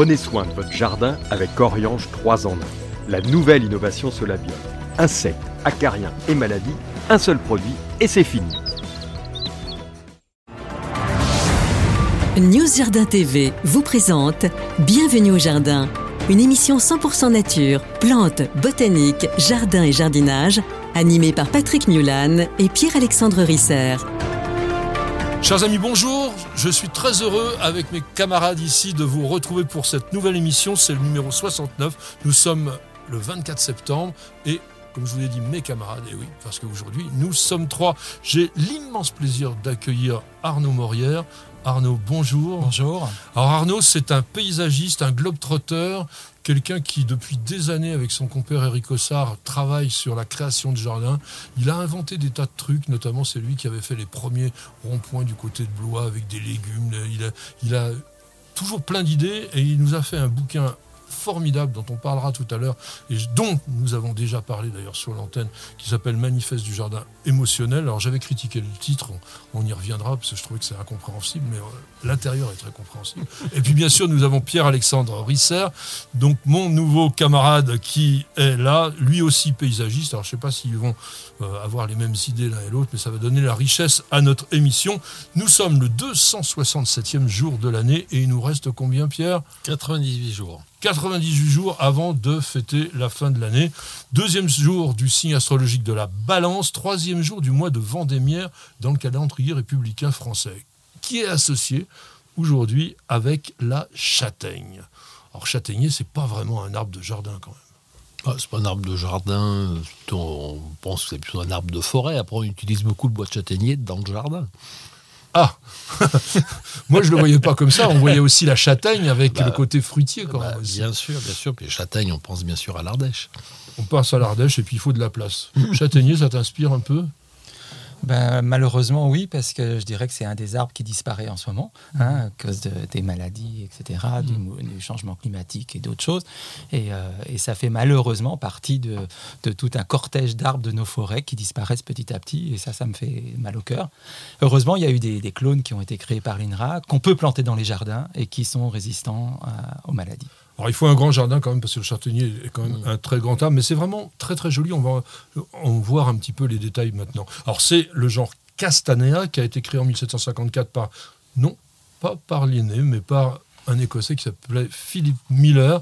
Prenez soin de votre jardin avec Oriange 3 en 1. La nouvelle innovation Solabio. Insectes, acariens et maladies, un seul produit et c'est fini. News Jardin TV vous présente Bienvenue au jardin, une émission 100% nature, plantes, botanique, jardin et jardinage, animée par Patrick Mulan et Pierre-Alexandre Risser. Chers amis, bonjour. Je suis très heureux avec mes camarades ici de vous retrouver pour cette nouvelle émission. C'est le numéro 69. Nous sommes le 24 septembre et comme je vous l'ai dit, mes camarades, et oui, parce qu'aujourd'hui, nous sommes trois. J'ai l'immense plaisir d'accueillir Arnaud Morière. Arnaud, bonjour. Bonjour. Alors Arnaud, c'est un paysagiste, un globe-trotteur, quelqu'un qui, depuis des années, avec son compère Eric Ossard, travaille sur la création de jardins. Il a inventé des tas de trucs, notamment c'est lui qui avait fait les premiers ronds-points du côté de Blois avec des légumes. Il a, il a toujours plein d'idées et il nous a fait un bouquin formidable dont on parlera tout à l'heure et dont nous avons déjà parlé d'ailleurs sur l'antenne qui s'appelle Manifeste du jardin émotionnel. Alors j'avais critiqué le titre, on, y reviendra parce que je trouvais que c'est incompréhensible, mais euh, l'intérieur est très compréhensible. Et puis bien sûr nous avons Pierre-Alexandre Risser, donc mon nouveau camarade qui est là, lui aussi paysagiste. Alors je sais pas s'ils vont euh, avoir les mêmes idées l'un et l'autre, mais ça va donner la richesse à notre émission. Nous sommes le 267e jour de l'année et il nous reste combien Pierre? 98 jours. 98 jours avant de fêter la fin de l'année. Deuxième jour du signe astrologique de la balance. Troisième jour du mois de Vendémiaire dans le calendrier républicain français, qui est associé aujourd'hui avec la châtaigne. Alors châtaignier, c'est pas vraiment un arbre de jardin quand même. Ah, c'est pas un arbre de jardin, on pense que c'est plutôt un arbre de forêt. Après, on utilise beaucoup le bois de châtaignier dans le jardin. Ah Moi, je ne le voyais pas comme ça. On voyait aussi la châtaigne avec Bah, le côté fruitier. Quand Bah, même bien sûr, bien sûr. Puis les châtaignes, on pense bien sûr à l'Ardèche. On passe à l'Ardèche et puis il faut de la place. Châtaignier, ça t'inspire un peu? Ben, malheureusement, oui, parce que je dirais que c'est un des arbres qui disparaît en ce moment, hein, à cause de- des maladies, etc., du, mou- du changement climatique et d'autres choses. Et, euh, et ça fait malheureusement partie de, de tout un cortège d'arbres de nos forêts qui disparaissent petit à petit. Et ça, ça me fait mal au cœur. Heureusement, il y a eu des, des clones qui ont été créés par l'INRA, qu'on peut planter dans les jardins et qui sont résistants à- aux maladies. Alors il faut un grand jardin quand même parce que le châtaignier est quand même un très grand arbre, mais c'est vraiment très très joli. On va en voir un petit peu les détails maintenant. Alors c'est le genre Castanea qui a été créé en 1754 par non pas par Linné mais par un Écossais qui s'appelait Philip Miller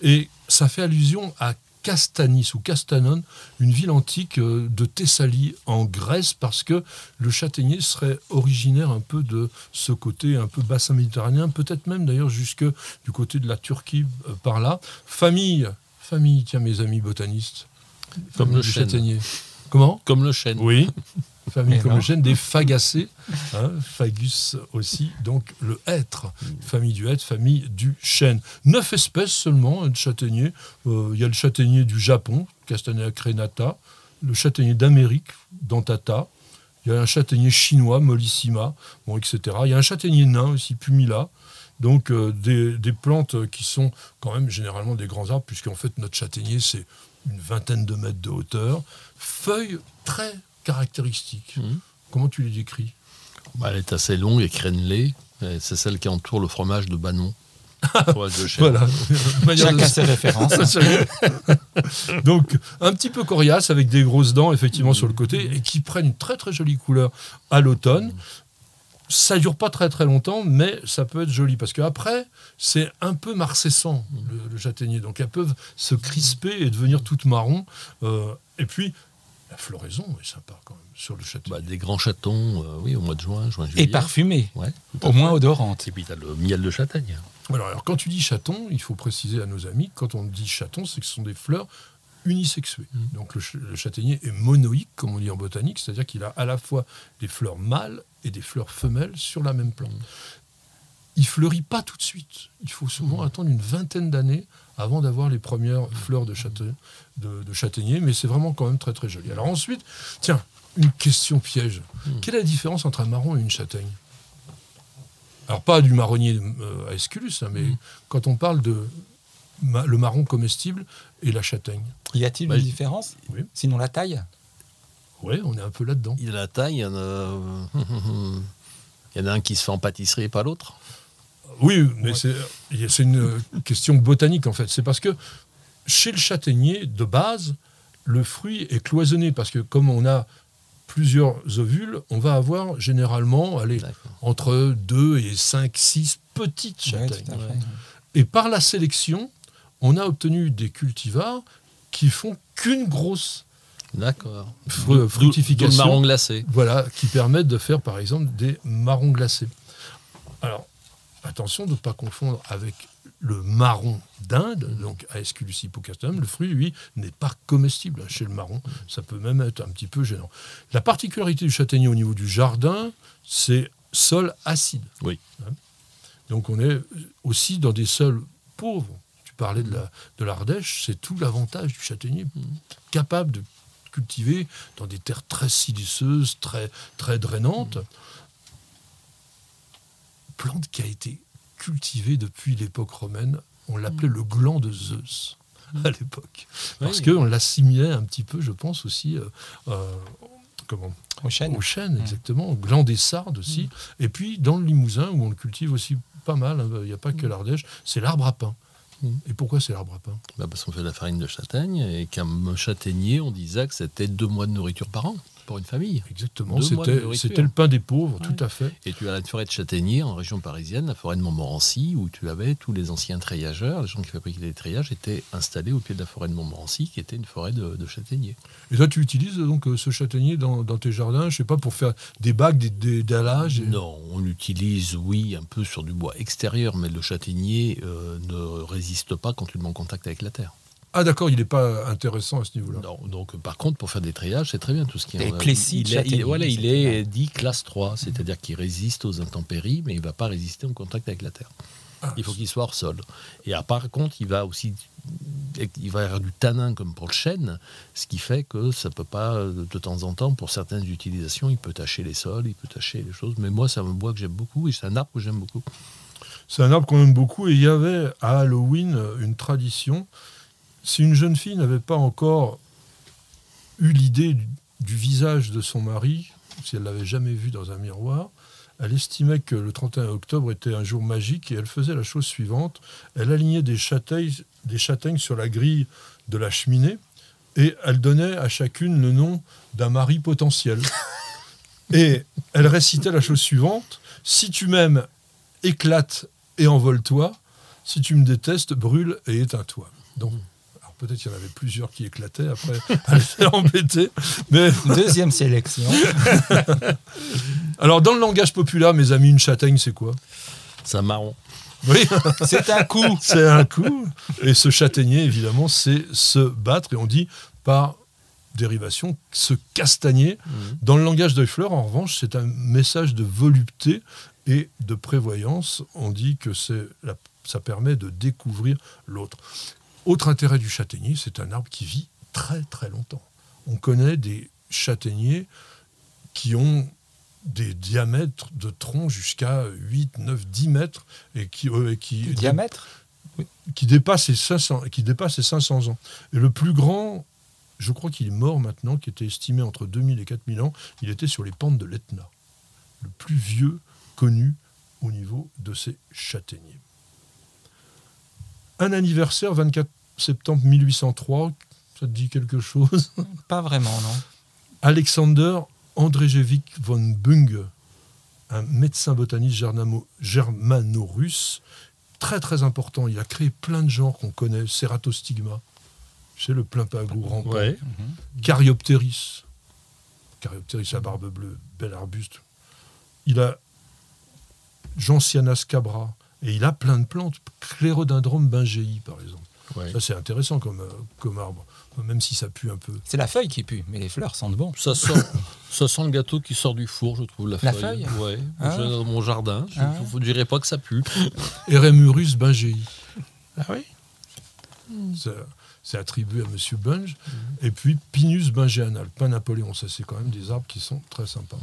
et ça fait allusion à Castanis ou Castanon, une ville antique euh, de Thessalie en Grèce, parce que le châtaignier serait originaire un peu de ce côté un peu bassin méditerranéen, peut-être même d'ailleurs jusque du côté de la Turquie euh, par là. Famille, famille, tiens mes amis botanistes, Comme le châtaignier. Comment? Comme le chêne. Oui. Famille Et comme non. le chêne, des fagacées, hein, fagus aussi, donc le hêtre, famille du hêtre, famille du chêne. Neuf espèces seulement de châtaigniers. Euh, Il y a le châtaignier du Japon, Castanea crenata, le châtaignier d'Amérique, Dentata, il y a un châtaignier chinois, Mollissima, bon, etc. Il y a un châtaignier nain aussi, Pumila. Donc euh, des, des plantes qui sont quand même généralement des grands arbres, puisqu'en fait notre châtaignier c'est une vingtaine de mètres de hauteur, feuilles très caractéristiques. Mhm. Comment tu les décris? Bah, elle est assez longue et crénelée. C'est celle qui entoure le fromage de Banon. Voilà. Chacun ses références. Donc, un petit peu coriace avec des grosses dents, effectivement, sur le côté, et qui prennent une très très jolie couleur à l'automne. Ça dure pas très très longtemps, mais ça peut être joli parce qu'après, c'est un peu marcescent le, le châtaignier. Donc, elles peuvent se crisper et devenir toutes marron. Euh, et puis, la floraison est sympa quand même sur le châtaignier. Bah, des grands chatons, euh, oui, au mois de juin, juin, juillet. Et parfumé, Ouais, au moins odorante. Et puis, tu as le miel de châtaigne. Alors, alors, quand tu dis chaton, il faut préciser à nos amis, quand on dit chaton, c'est que ce sont des fleurs unisexuées. Donc le, ch- le châtaignier est monoïque, comme on dit en botanique, c'est-à-dire qu'il a à la fois des fleurs mâles et des fleurs femelles sur la même plante. Il fleurit pas tout de suite. Il faut souvent attendre une vingtaine d'années avant d'avoir les premières fleurs de, de- de châtaignier, mais c'est vraiment quand même très très joli. Alors ensuite, tiens, une question piège. Quelle est la différence entre un marron et une châtaigne? Alors pas du marronnier euh, à Esculus, hein, mais quand on parle de ma- le marron comestible et la châtaigne. Y a-t-il Bah, une différence? Oui. Sinon la taille? Oui, on est un peu là-dedans. Il a la taille, il y en a, il y en a un qui se fait en pâtisserie et pas l'autre. Oui, mais c'est c'est une question botanique en fait. C'est parce que chez le châtaignier, de base, le fruit est cloisonné parce que comme on a plusieurs ovules, on va avoir généralement allez, entre 2 et 5, 6 petites châtaignes. Et par la sélection, on a obtenu des cultivars qui font qu'une grosse D'accord. fru- fructification. marron glacé. Voilà, qui permettent de faire par exemple des marrons glacés. Alors, attention de ne pas confondre avec le marron d'Inde, donc Aesculus hippocatum. Le fruit, lui, n'est pas comestible chez le marron. Ça peut même être un petit peu gênant. La particularité du châtaignier au niveau du jardin, c'est sol acide. Oui. Hein. Donc on est aussi dans des sols pauvres. Tu parlais de la- de l'Ardèche, c'est tout l'avantage du châtaignier. Capable de cultiver dans des terres très siliceuses, très, très drainantes. Plante qui a été cultivée depuis l'époque romaine. On l'appelait le gland de Zeus à l'époque. Parce Oui. qu'on l'assimilait un petit peu, je pense, aussi euh, euh, comment, Au chêne. au chêne, exactement, au gland des sardes aussi. Et puis dans le Limousin, où on le cultive aussi pas mal, hein, il n'y a pas que l'Ardèche, c'est l'arbre à pain. Mm. Et pourquoi c'est l'arbre à pain? Bah, parce qu'on fait de la farine de châtaigne et qu'un châtaignier, on disait que c'était deux mois de nourriture par an pour une famille. Exactement, c'était le pain des pauvres, Ouais. tout à fait. Et tu as la forêt de châtaignier en région parisienne, la forêt de Montmorency, où tu avais tous les anciens treillageurs, les gens qui fabriquaient des treillages, étaient installés au pied de la forêt de Montmorency, qui était une forêt de, de châtaigniers. Et là, tu utilises donc euh, ce châtaignier dans, dans tes jardins, je sais pas, pour faire des bagues, des, des dallages et- Non, on l'utilise, oui, un peu sur du bois extérieur, mais le châtaignier euh, ne résiste pas quand tu le mets en contact avec la terre. Ah d'accord, il n'est pas intéressant à ce niveau-là. Non, donc par contre, pour faire des treillages, c'est très bien tout ce qui est. Plessis de il, est, il, voilà, il est dit classe 3, c'est-à-dire qu'il résiste aux intempéries, mais il ne va pas résister au contact avec la terre. Ah, Il faut qu'il soit hors sol. Et à par contre, il va aussi il va y avoir du tanin comme pour le chêne, ce qui fait que ça peut pas, de temps en temps, pour certaines utilisations, il peut tacher les sols, il peut tacher les choses. Mais moi, c'est un bois que j'aime beaucoup et c'est un arbre que j'aime beaucoup. C'est un arbre qu'on aime beaucoup et il y avait à Halloween une tradition. Si une jeune fille n'avait pas encore eu l'idée du, du visage de son mari, si elle l'avait jamais vu dans un miroir, elle estimait que le 31 octobre était un jour magique et elle faisait la chose suivante. Elle alignait des châtaignes, des châtaignes sur la grille de la cheminée et elle donnait à chacune le nom d'un mari potentiel. Et elle récitait la chose suivante Si tu m'aimes, éclate et envole-toi. Si tu me détestes, brûle et éteins-toi. Donc, peut-être qu'il y en avait plusieurs qui éclataient après, elle s'est embêtée. Mais Deuxième sélection. alors, dans le langage populaire, mes amis, une châtaigne, c'est quoi? C'est un marron. Oui, C'est un coup. c'est un coup. Et ce châtaignier, évidemment, c'est se battre. Et on dit par dérivation se castagner. Dans le langage de fleurs, en revanche, c'est un message de volupté et de prévoyance. On dit que c'est la- ça permet de découvrir l'autre. Autre intérêt du châtaignier, c'est un arbre qui vit très très longtemps. On connaît des châtaigniers qui ont des diamètres de tronc jusqu'à 8, 9, 10 mètres et qui, euh, et qui, dépasse les 500, qui dépasse les 500 ans. Et le plus grand, je crois qu'il est mort maintenant, qui était estimé entre 2000 et 4000 ans, il était sur les pentes de l'Etna. Le plus vieux connu au niveau de ces châtaigniers. Un anniversaire, 24 septembre 1803, ça te dit quelque chose? Pas vraiment, non. Alexander Andrzejewicz von Bunge, un médecin botaniste germano- germano-russe, très très important. Il a créé plein de genres qu'on connaît. Ceratostigma, c'est le plein pagou rampant. Caryopteris, Caryopteris à barbe bleue, bel arbuste. Il a Gentiana scabra, et il a plein de plantes. Clérodendron bingei, par exemple. Ouais. Ça, c'est intéressant comme, euh, comme arbre, même si ça pue un peu. C'est la feuille qui pue, mais les fleurs sentent bon. Ça sent, ça sent le gâteau qui sort du four, je trouve, la La feuille. feuille Ouais. Ah. Dans mon jardin. Je Ah. ne dirais pas que ça pue. Eremurus bingei. Ah oui? C'est- C'est attribué à Monsieur Bunge. Et puis Pinus bingéanal, pas Napoléon. Ça, c'est quand même des arbres qui sont très sympas.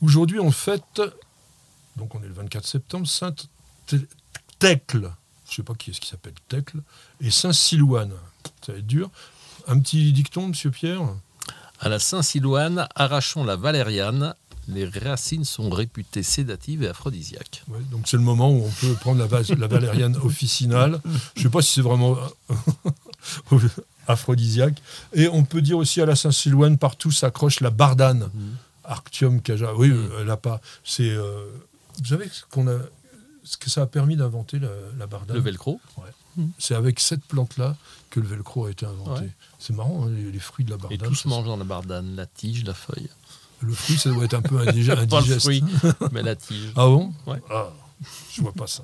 Aujourd'hui, on fête, donc on est le 24 septembre, Sainte Thècle. Je ne sais pas qui est-ce qui s'appelle Thècle. Et Saint-Silouane. Ça va être dur. Un petit dicton, Monsieur Pierre? À la Saint-Silouane, arrachons la valériane, Les racines sont réputées sédatives et aphrodisiaques. Ouais, donc c'est le moment où on peut prendre la, valériane officinale. Je ne sais pas si c'est vraiment aphrodisiaque. Et on peut dire aussi à la Saint-Silouane, partout s'accroche la bardane. Arctium caja. Oui, euh, elle n'a pas. C'est. euh, vous savez ce qu'on a, ce que ça a permis d'inventer la, la bardane. Le velcro C'est avec cette plante-là que le velcro a été inventé. Ouais. C'est marrant, hein, les, les fruits de la Et bardane. tout ça, se mange dans la bardane, la tige, la feuille. Le fruit, ça doit être un peu indige- Pas le indigeste. fruit, mais la tige. Ah bon? Ouais. Ah, je vois pas ça.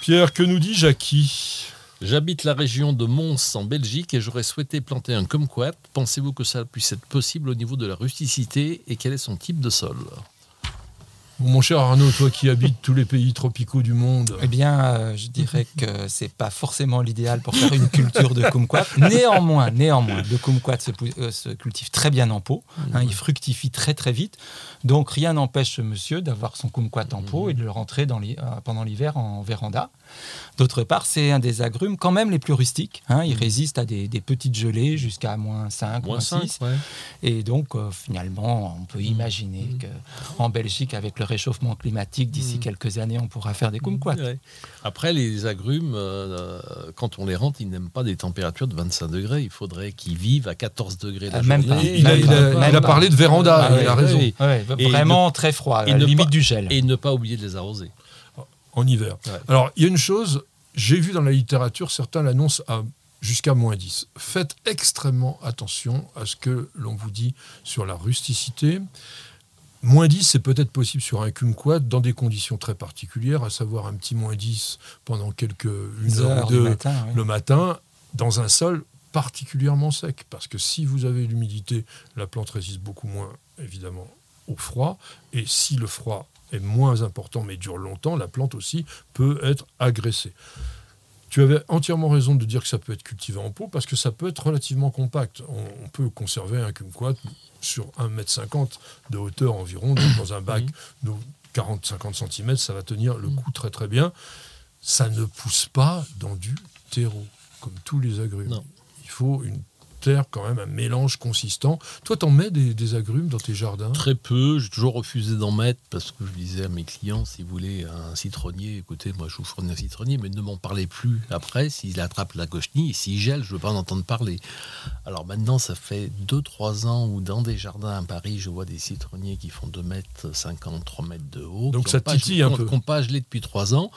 Pierre, que nous dit Jackie? J'habite la région de Mons en Belgique et j'aurais souhaité planter un kumquat. Pensez-vous que ça puisse être possible au niveau de la rusticité et quel est son type de sol? Mon cher Arnaud, toi qui habites tous les pays tropicaux du monde, Eh bien, euh, je dirais que c'est pas forcément l'idéal pour faire une culture de kumquat. Néanmoins, néanmoins, le kumquat se, euh, cultive très bien en pot. hein, il fructifie très très vite. Donc rien n'empêche ce monsieur d'avoir son kumquat en pot et de le rentrer dans l'hi- euh, pendant l'hiver en véranda. D'autre part, c'est un des agrumes quand même les plus rustiques. hein, il résiste à des, des petites gelées jusqu'à moins 5, moins, Moins 5 6. Et donc, euh, finalement, on peut imaginer Mmh. qu'en Belgique, avec le réchauffement climatique, d'ici quelques années, on pourra faire des kumquats. Ouais. Après, les agrumes, euh, quand on les rentre, ils n'aiment pas des températures de 25 degrés. Il faudrait qu'ils vivent à 14 degrés la Ah, même journée. pas. il a, il a- Même il a pas. parlé de véranda, Ah il a raison. oui. Vraiment très froid, et à la ne limite pas- du gel. Et ne pas oublier de les arroser. en hiver. Ouais. Alors, il y a une chose, j'ai vu dans la littérature, certains l'annoncent à jusqu'à moins 10. Faites extrêmement attention à ce que l'on vous dit sur la rusticité. Moins 10, c'est peut-être possible sur un kumquat dans des conditions très particulières, à savoir un petit moins 10 pendant quelques une heure heures ou deux matin, le matin, dans un sol particulièrement sec. Parce que si vous avez l'humidité, la plante résiste beaucoup moins, évidemment, au froid. Et si le froid est moins important mais dure longtemps, la plante aussi peut être agressée. Tu avais entièrement raison de dire que ça peut être cultivé en pot parce que ça peut être relativement compact. On, peut conserver un kumquat sur 1,50 m de hauteur environ, dans un bac de 40-50 cm, ça va tenir le coup très très bien. Ça ne pousse pas dans du terreau, comme tous les agrumes. Non. Il faut une terre, quand même, un mélange consistant. Toi, t'en mets des, des agrumes dans tes jardins? Très peu, j'ai toujours refusé d'en mettre parce que je disais à mes clients, si vous voulez un citronnier, écoutez, moi je vous fournis un citronnier, mais ne m'en parlez plus après. S'il attrape la cochenille, s'il gèle, je ne veux pas en entendre parler. Alors maintenant, ça fait 2-3 ans où dans des jardins à Paris, je vois des citronniers qui font 2 mètres 50, 3 mètres de haut. Donc ça titille un peu. Qui n'ont pas gelé depuis 3 ans.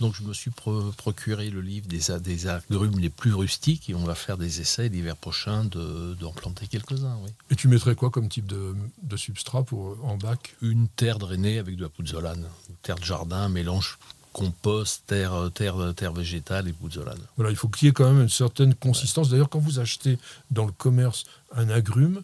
Donc je me suis pro- procuré le livre des, agrumes les plus rustiques et on va faire des essais l'hiver prochain de- d'en planter quelques-uns. Oui. Et tu mettrais quoi comme type de, de substrat pour, en bac? Une terre drainée avec de la pouzzolane. Une terre de jardin, mélange compost, terre, terre, terre végétale et pouzzolane. Voilà, il faut qu'il y ait quand même une certaine consistance. D'ailleurs, quand vous achetez dans le commerce un agrume,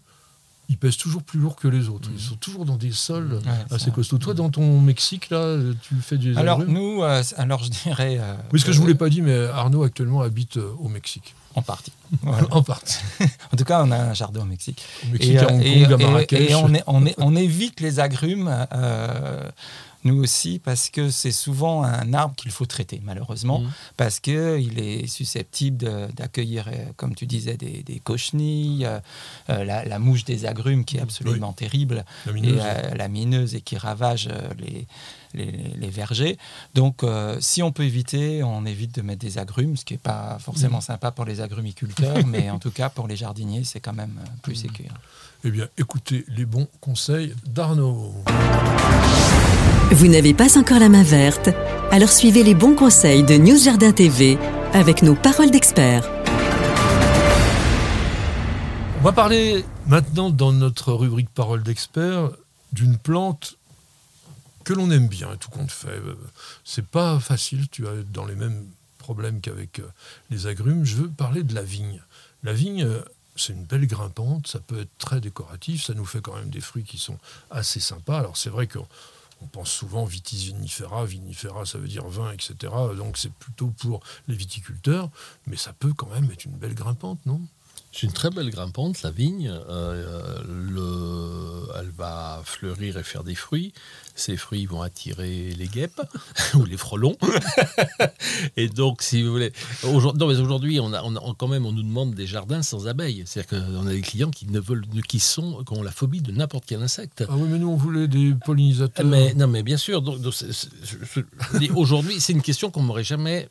il pèse toujours plus lourd que les autres. Ils sont toujours dans des sols Ouais, assez costauds. Toi, dans ton Mexique, là, tu fais des Alors agrumes nous, euh, alors je dirais... euh, Oui, ce que je euh, vous l'ai pas dit, mais Arnaud actuellement habite euh, au Mexique. En partie. Voilà. en partie. En tout cas, on a un jardin au Mexique. Au Mexique, à euh, Hong et- Kong, à et- Marrakech. et on, est- on est- on évite les agrumes, euh, nous aussi, parce que c'est souvent un arbre qu'il faut traiter, malheureusement, Mhm. parce qu'il est susceptible d'accueillir, euh, comme tu disais, des, des cochenilles, euh, euh, la, la mouche des agrumes qui est absolument terrible, La et mineuse. euh, la mineuse et qui ravage les, les, les vergers. Donc, euh, si on peut éviter, on évite de mettre des agrumes, ce qui n'est pas forcément sympa pour les agrumiculteurs, mais en tout cas pour les jardiniers, c'est quand même plus sécure. Eh bien, écoutez les bons conseils d'Arnaud. Vous n'avez pas encore la main verte? Alors suivez les bons conseils de News Jardin TV avec nos paroles d'experts. On va parler maintenant dans notre rubrique Parole d'expert d'une plante que l'on aime bien, tout compte fait. C'est pas facile, tu as dans les mêmes problèmes qu'avec euh, les agrumes. Je veux parler de la vigne. La vigne, euh, c'est une belle grimpante, ça peut être très décoratif, ça nous fait quand même des fruits qui sont assez sympas. Alors c'est vrai qu'on on pense souvent vitis vinifera, vinifera ça veut dire vin, etc. Donc c'est plutôt pour les viticulteurs, mais ça peut quand même être une belle grimpante, non? C'est une très belle grimpante, la vigne. Euh, le, elle va fleurir et faire des fruits. Ces fruits vont attirer les guêpes ou les frelons. et donc, si vous voulez, aujourd'hui, aujourd'hui, on a, on quand même, on nous demande des jardins sans abeilles. C'est-à-dire qu'on a des clients qui ne veulent, qui sont, qui ont la phobie de n'importe quel insecte. Ah oui, mais nous, on voulait des pollinisateurs. Mais non, mais bien sûr. Donc, aujourd'hui, c'est une question qu'on m'aurait jamais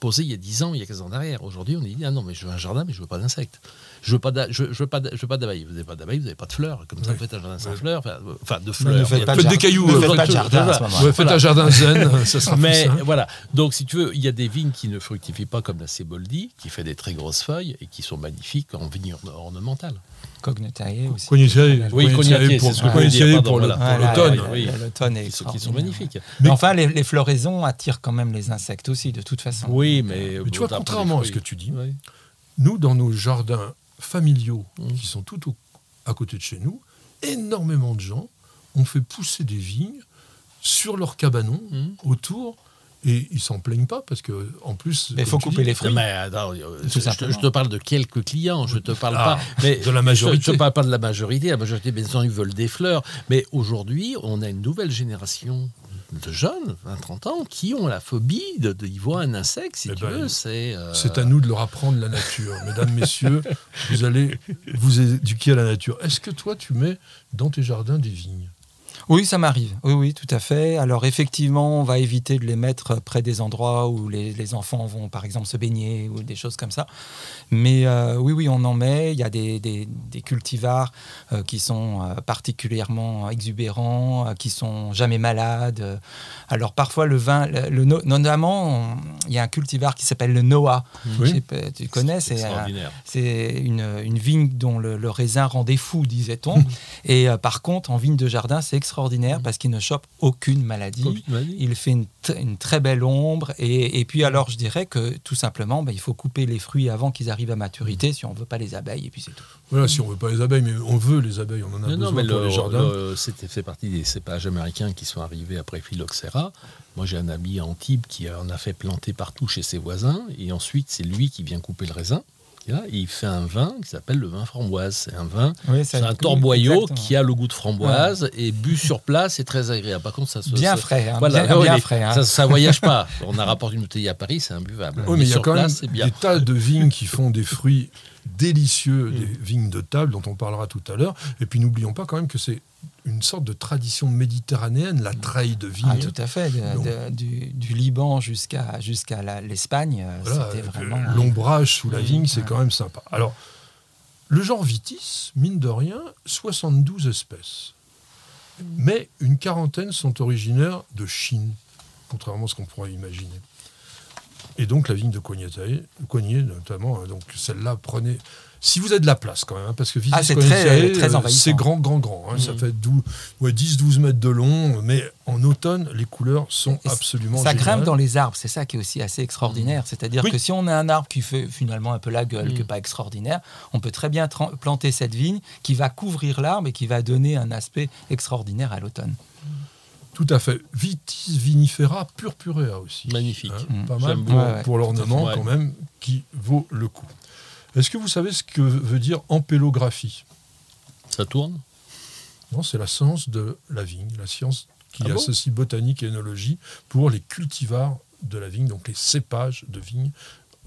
posée il y a 10 ans, il y a 15 ans derrière. Aujourd'hui, on dit ah non, mais je veux un jardin, mais je veux pas d'insectes. Je veux pas, je, veux pas, je veux pas d'abeilles. Vous n'avez pas d'abeilles, vous n'avez pas de fleurs. Comme ça, vous faites un jardin sans fleurs. Enfin, de fleurs. Ne faites pas de des cailloux. Ne faites pas de jardin. Faites un jardin zen. Ça sera Mais voilà. Donc, si tu veux, il y a des vignes qui ne fructifient pas comme la Ceboldi, qui fait des très grosses feuilles et qui sont magnifiques en vigne ornementale. Cognetae aussi. Cognetae, oui, ce que je pour l'automne. L'automne est qui sont magnifiques. Mais enfin, les, floraisons attirent quand même les insectes aussi, de toute façon. Oui, mais, mais tu vois, contrairement à ce que tu dis, nous, dans nos jardins familiaux mmh. qui sont tout à côté de chez nous, énormément de gens ont fait pousser des vignes sur leurs cabanons mmh. autour. Et ils s'en plaignent pas parce que en plus. Il faut couper les fruits. Mais, euh, je, te parle de quelques clients, je te parle ah, pas mais de la majorité. Je ne parle pas de la majorité. La majorité, bien sûr, ils veulent des fleurs. Mais aujourd'hui, on a une nouvelle génération de jeunes, 20-30 ans, qui ont la phobie de, de, y voir un insecte, si eh tu ben, veux. C'est euh, C'est à nous de leur apprendre la nature. Mesdames, messieurs, vous allez vous éduquer à la nature. Est-ce que toi, tu mets dans tes jardins des vignes? Oui, ça m'arrive. Oui, oui, tout à fait. Alors effectivement, on va éviter de les mettre près des endroits où les, enfants vont, par exemple, se baigner ou des choses comme ça. Mais euh, oui, oui, on en met. Il y a des, des, cultivars euh, qui sont euh, particulièrement exubérants, qui sont jamais malades. Alors parfois, le vin, le, notamment, il y a un cultivar qui s'appelle le Noah. Oui. tu connais, c'est une, une, vigne dont le, raisin rendait fou, disait-on. Et par contre, en vigne de jardin, c'est extraordinaire extraordinaire parce qu'il ne chope aucune maladie. Il fait une, très belle ombre. Et, puis alors, je dirais que tout simplement, ben, il faut couper les fruits avant qu'ils arrivent à maturité si on ne veut pas les abeilles. Et puis c'est tout. Voilà, si on ne veut pas les abeilles, mais on veut les abeilles, on en a besoin pour les jardins. C'était fait partie des cépages américains qui sont arrivés après Phylloxera. Moi, j'ai un ami à Antibes qui en a fait planter partout chez ses voisins. Et ensuite, c'est lui qui vient couper le raisin il fait un vin qui s'appelle le vin framboise. C'est un vin, c'est un torboyau qui a le goût de framboise et bu sur place, c'est très agréable. Par contre, ça se bien frais, hein, bien, frais. Hein. Ça, voyage pas. On a rapporté une bouteille à Paris, c'est imbuvable. Oui, mais il y a quand même des tas de vignes qui font des fruits délicieux, des mm. vignes de table dont on parlera tout à l'heure. Et puis n'oublions pas quand même que c'est une sorte de tradition méditerranéenne, la treille de vigne. Ah, tout à fait, du, Liban jusqu'à jusqu'à l'Espagne, euh, c'était vraiment... L'ombrage sous la vigne, c'est quand même sympa. Alors, le genre Vitis, mine de rien, 72 espèces. Mais une quarantaine sont originaires de Chine, contrairement à ce qu'on pourrait imaginer. Et donc la vigne de Coignet, notamment, hein, donc celle-là, prenez. Si vous avez de la place quand même, hein, parce que ah, c'est très, très euh, c'est grand, grand, grand. Hein, Ça mm. fait ouais, 10-12 mètres de long, mais en automne, les couleurs sont absolument Ça grimpe dans les arbres, c'est ça qui est aussi assez extraordinaire. Mm. C'est-à-dire que si on a un arbre qui fait finalement un peu la gueule, mm. pas extraordinaire, on peut très bien planter cette vigne qui va couvrir l'arbre et qui va donner un aspect extraordinaire à l'automne. Tout à fait. Vitis vinifera purpurea aussi. Magnifique. Hein. Pas mal pour, l'ornement quand même, qui vaut le coup. Est-ce que vous savez ce que veut dire ampélographie Ça tourne? Non, c'est la science de la vigne, la science qui ah associe botanique et énologie pour les cultivars de la vigne, donc les cépages de vigne.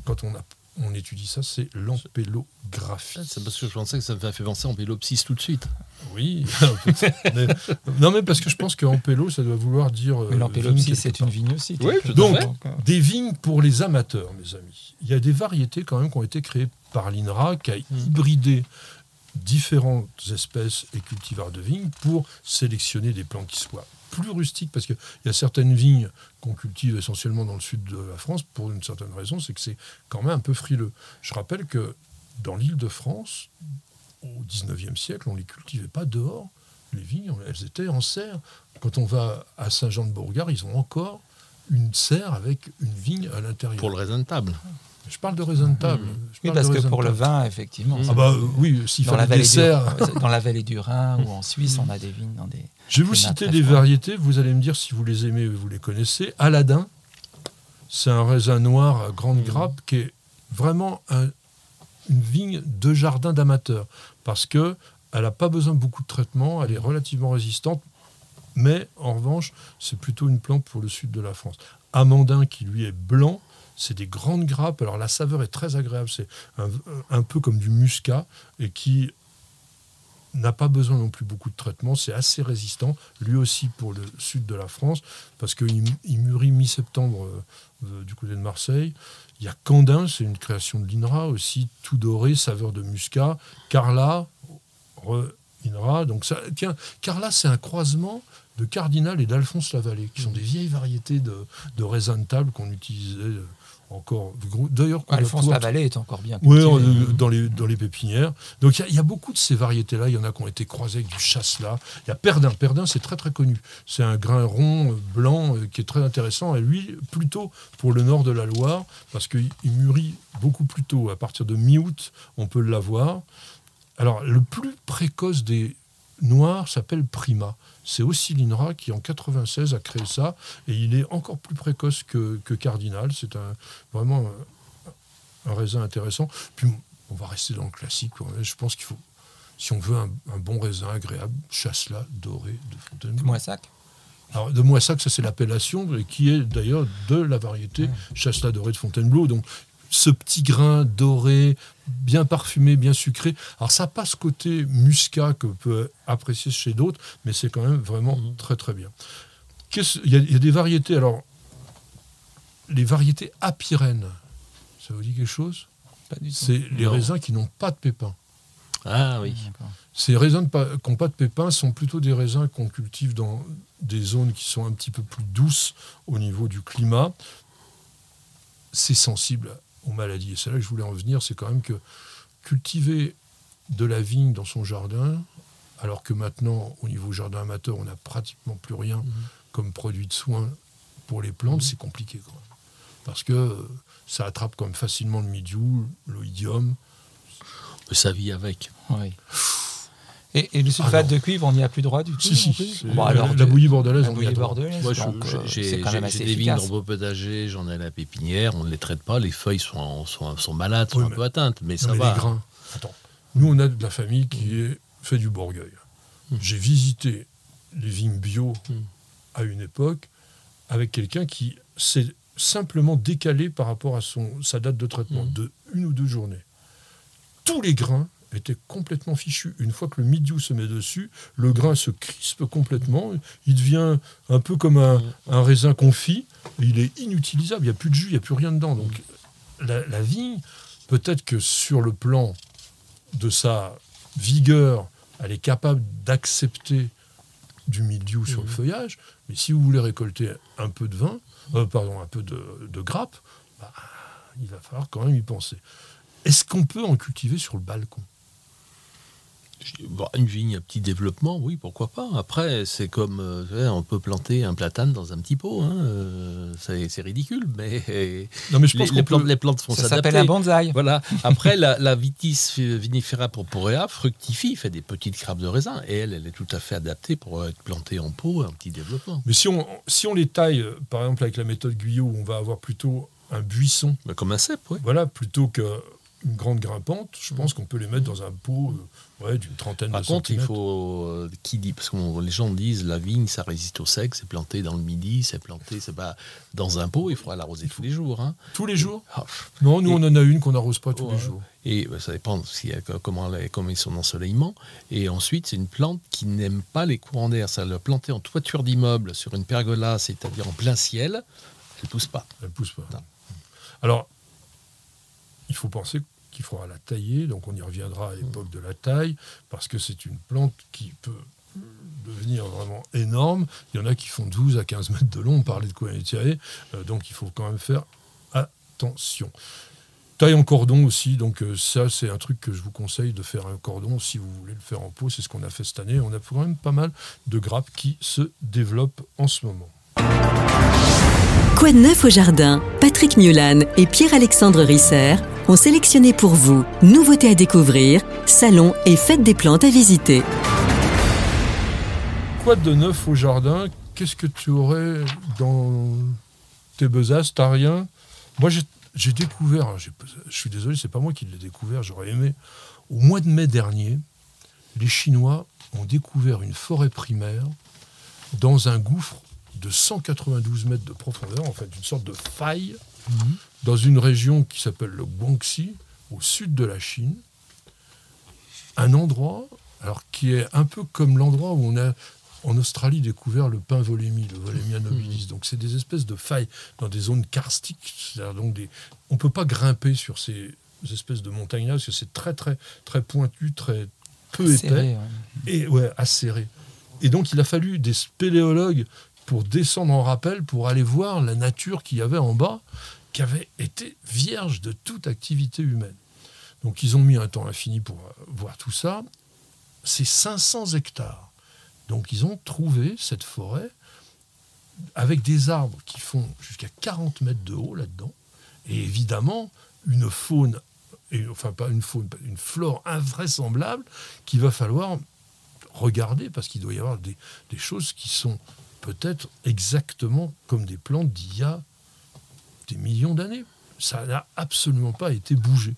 Quand on a on étudie ça, c'est l'ampélographie. C'est parce que je pensais que ça me fait penser à ampélopsis tout de suite. Oui. non, mais parce que je pense qu'ampélo, ça doit vouloir dire. Mais euh, l'ampélopsis, c'est une vigne aussi. Oui, donc, des vignes pour les amateurs, mes amis. Il y a des variétés quand même qui ont été créées par l'INRA, qui a hybridé différentes espèces et cultivars de vignes pour sélectionner des plants qui soient plus rustiques, parce qu'il y a certaines vignes qu'on cultive essentiellement dans le sud de la France, pour une certaine raison, c'est que c'est quand même un peu frileux. Je rappelle que dans l'île de France, au 19e siècle, on ne les cultivait pas dehors. Les vignes, elles étaient en serre. Quand on va à Saint-Jean-de-Beauregard, ils ont encore une serre avec une vigne à l'intérieur. Pour le raisin de table. Je parle de raisin de table. Oui, parce que pour le vin, effectivement. Ah bah oui, s'il dans, la vallée du, dans la vallée du Rhin ou en Suisse, on a des vignes dans des. Je vais vous citer des variétés, vous allez me dire si vous les aimez ou vous les connaissez. Aladin, c'est un raisin noir à grande mm. grappe qui est vraiment un, une vigne de jardin d'amateur parce que elle n'a pas besoin de beaucoup de traitement, elle est relativement résistante, mais en revanche, c'est plutôt une plante pour le sud de la France. Amandin, qui lui est blanc, c'est des grandes grappes. Alors la saveur est très agréable, c'est un, un peu comme du muscat et qui n'a pas besoin non plus beaucoup de traitement, c'est assez résistant, lui aussi pour le sud de la France, parce qu'il il mûrit mi-septembre euh, euh, du côté de Marseille. Il y a Candin, c'est une création de l'INRA aussi, tout doré, saveur de muscat. Carla, re, INRA. Donc ça, tiens, Carla, c'est un croisement de Cardinal et d'Alphonse Lavallée, qui sont des vieilles variétés de, de raisins de table qu'on utilisait euh, encore. D'ailleurs, va Alphonse Lavallée est encore bien oui, euh, dans, les, dans les pépinières. Donc il y a- il y, a beaucoup de ces variétés-là. Il y en a qui ont été croisées avec du chasselas. Il y a Perdin. Perdin, c'est très très connu. C'est un grain rond, euh, blanc, euh, qui est très intéressant. Et lui, plutôt pour le nord de la Loire, parce qu'il il mûrit beaucoup plus tôt. À partir de mi-août, on peut l'avoir. Alors, le plus précoce des noirs s'appelle Prima. C'est aussi l'INRA qui, en 96, a créé ça. Et il est encore plus précoce que, que Cardinal. C'est un, vraiment un, un raisin intéressant. Puis, on va rester dans le classique. Je pense qu'il faut, si on veut un, un bon raisin agréable, chasselas doré de Fontainebleau. Moissac? Alors, de Moissac, ça c'est l'appellation, qui est d'ailleurs de la variété Chasselas doré de Fontainebleau. Donc, ce petit grain doré, bien parfumé, bien sucré. Alors, ça passe côté muscat que peut apprécier chez d'autres, mais c'est quand même vraiment Mhm. très très bien. Qu'est-ce- Il y, a- il y a des variétés. Alors, les variétés apirènes, ça vous dit quelque chose? Pas du tout. C'est les Non. raisins qui n'ont pas de pépins. Ah oui. D'accord. Ces raisins qui n'ont pas de pépins sont plutôt des raisins qu'on cultive dans des zones qui sont un petit peu plus douces au niveau du climat. C'est sensible aux maladies. Et c'est là que je voulais en venir, c'est quand même que cultiver de la vigne dans son jardin, alors que maintenant, au niveau jardin amateur, on n'a pratiquement plus rien Mhm. comme produit de soins pour les plantes, c'est compliqué. Quoi. Parce que euh, ça attrape quand même facilement le mildiou, l'oïdium. Ça vit avec. Oui. Et, et le sulfate non. de cuivre, on n'y a plus droit du tout Si, si, Bon, alors, la bouillie bordelaise, la on bouillie bordelaise, Moi, je- donc, je- euh, j'ai c'est quand j'ai- même assez j'ai des vignes dans efficace. le beau potager, j'en ai à la pépinière, on ne les traite pas, les feuilles sont, sont, sont malades, sont un peu atteintes, mais Non, ça mais va. les grains. Attends. Nous, on a de la famille qui est fait du Bourgueil. Mm. J'ai visité les vignes bio Mm. à une époque avec quelqu'un qui s'est simplement décalé par rapport à son, sa date de traitement Mm. de une ou deux journées. Tous les grains étaient complètement fichus. Une fois que le mildiou se met dessus, le grain se crispe complètement. Il devient un peu comme un, un raisin confit. il est inutilisable. Il n'y a plus de jus, il n'y a plus rien dedans. Donc la, la vigne, peut-être que sur le plan de sa vigueur, elle est capable d'accepter du mildiou sur le Mhm. feuillage, mais si vous voulez récolter un peu de vin, euh, pardon, un peu de, de grappe, bah, il va falloir quand même y penser. Est-ce qu'on peut en cultiver sur le balcon? Une vigne à petit développement, oui, pourquoi pas. Après, c'est comme, euh, on peut planter un platane dans un petit pot, hein, euh, c'est ridicule, mais Non, mais je pense les qu'on plantes, peut- les plantes font Ça s'appelle un bonsaï. Voilà. Après, la, la vitis vinifera purpurea fructifie, fait des petites grappes de raisin, et elle, elle est tout à fait adaptée pour être plantée en pot, un petit développement. Mais si on, si on les taille, euh, par exemple avec la méthode Guyot, on va avoir plutôt un buisson, Mais Comme un cep, oui. voilà, plutôt qu'une grande grimpante, je pense qu'on peut les mettre dans un pot euh, ouais, d'une trentaine Par de contre, il centimètres. faut. euh, qui dit Parce que les gens disent la vigne, ça résiste au sec, c'est planté dans le midi, c'est planté, c'est pas dans un pot, il faudra l'arroser tous les jours. Hein. Tous les jours Ah, pff. Non, nous Et- on en a une qu'on n'arrose pas tous Ouais. les jours. Et bah, ça dépend si, comment, elle est- comment ils sont d'ensoleillement. Et ensuite, c'est une plante qui n'aime pas les courants d'air. Ça, le planter en toiture d'immeuble, sur une pergola, c'est-à-dire en plein ciel, elle pousse pas. Elle pousse pas. Non. Alors, il faut penser qu'il faudra la tailler, donc on y reviendra à l'époque de la taille, parce que c'est une plante qui peut devenir vraiment énorme. Il y en a qui font 12 à 15 mètres de long, on parlait de quoi étirer, euh, donc il faut quand même faire attention. Taille en cordon aussi, donc euh, ça c'est un truc que je vous conseille de faire un cordon si vous voulez le faire en pot, c'est ce qu'on a fait cette année. On a quand même pas mal de grappes qui se développent en ce moment. Quoi de neuf au jardin? Patrick Mulan et Pierre-Alexandre Risser ont sélectionné pour vous nouveautés à découvrir, salons et fêtes des plantes à visiter. Quoi de neuf au jardin? Qu'est-ce que tu aurais dans tes besaces? T'as rien? Moi, j'ai découvert, je suis désolé, c'est pas moi qui l'ai découvert, j'aurais aimé. Au mois de mai dernier, les Chinois ont découvert une forêt primaire dans un gouffre de 192 mètres de profondeur, en fait une sorte de faille, mhm. dans une région qui s'appelle le Guangxi, au sud de la Chine. Un endroit, alors qui est un peu comme l'endroit où on a en Australie découvert le pain volémie, le volémia nobilis. Donc c'est des espèces de failles dans des zones karstiques. Donc des, on ne peut pas grimper sur ces espèces de montagnes-là parce que c'est très très très pointu, très peu épais et ouais, acéré. Et donc il a fallu des spéléologues pour descendre en rappel pour aller voir la nature qu'il y avait en bas, qui avait été vierge de toute activité humaine. Donc ils ont mis un temps infini pour voir tout ça. C'est 500 hectares donc ils ont trouvé cette forêt avec des arbres qui font jusqu'à 40 mètres de haut là-dedans, et évidemment une faune, et, enfin pas une faune, une flore invraisemblable qu'il va falloir regarder parce qu'il doit y avoir des, des choses qui sont peut-être exactement comme des plantes d'il y a des millions d'années. Ça n'a absolument pas été bougé.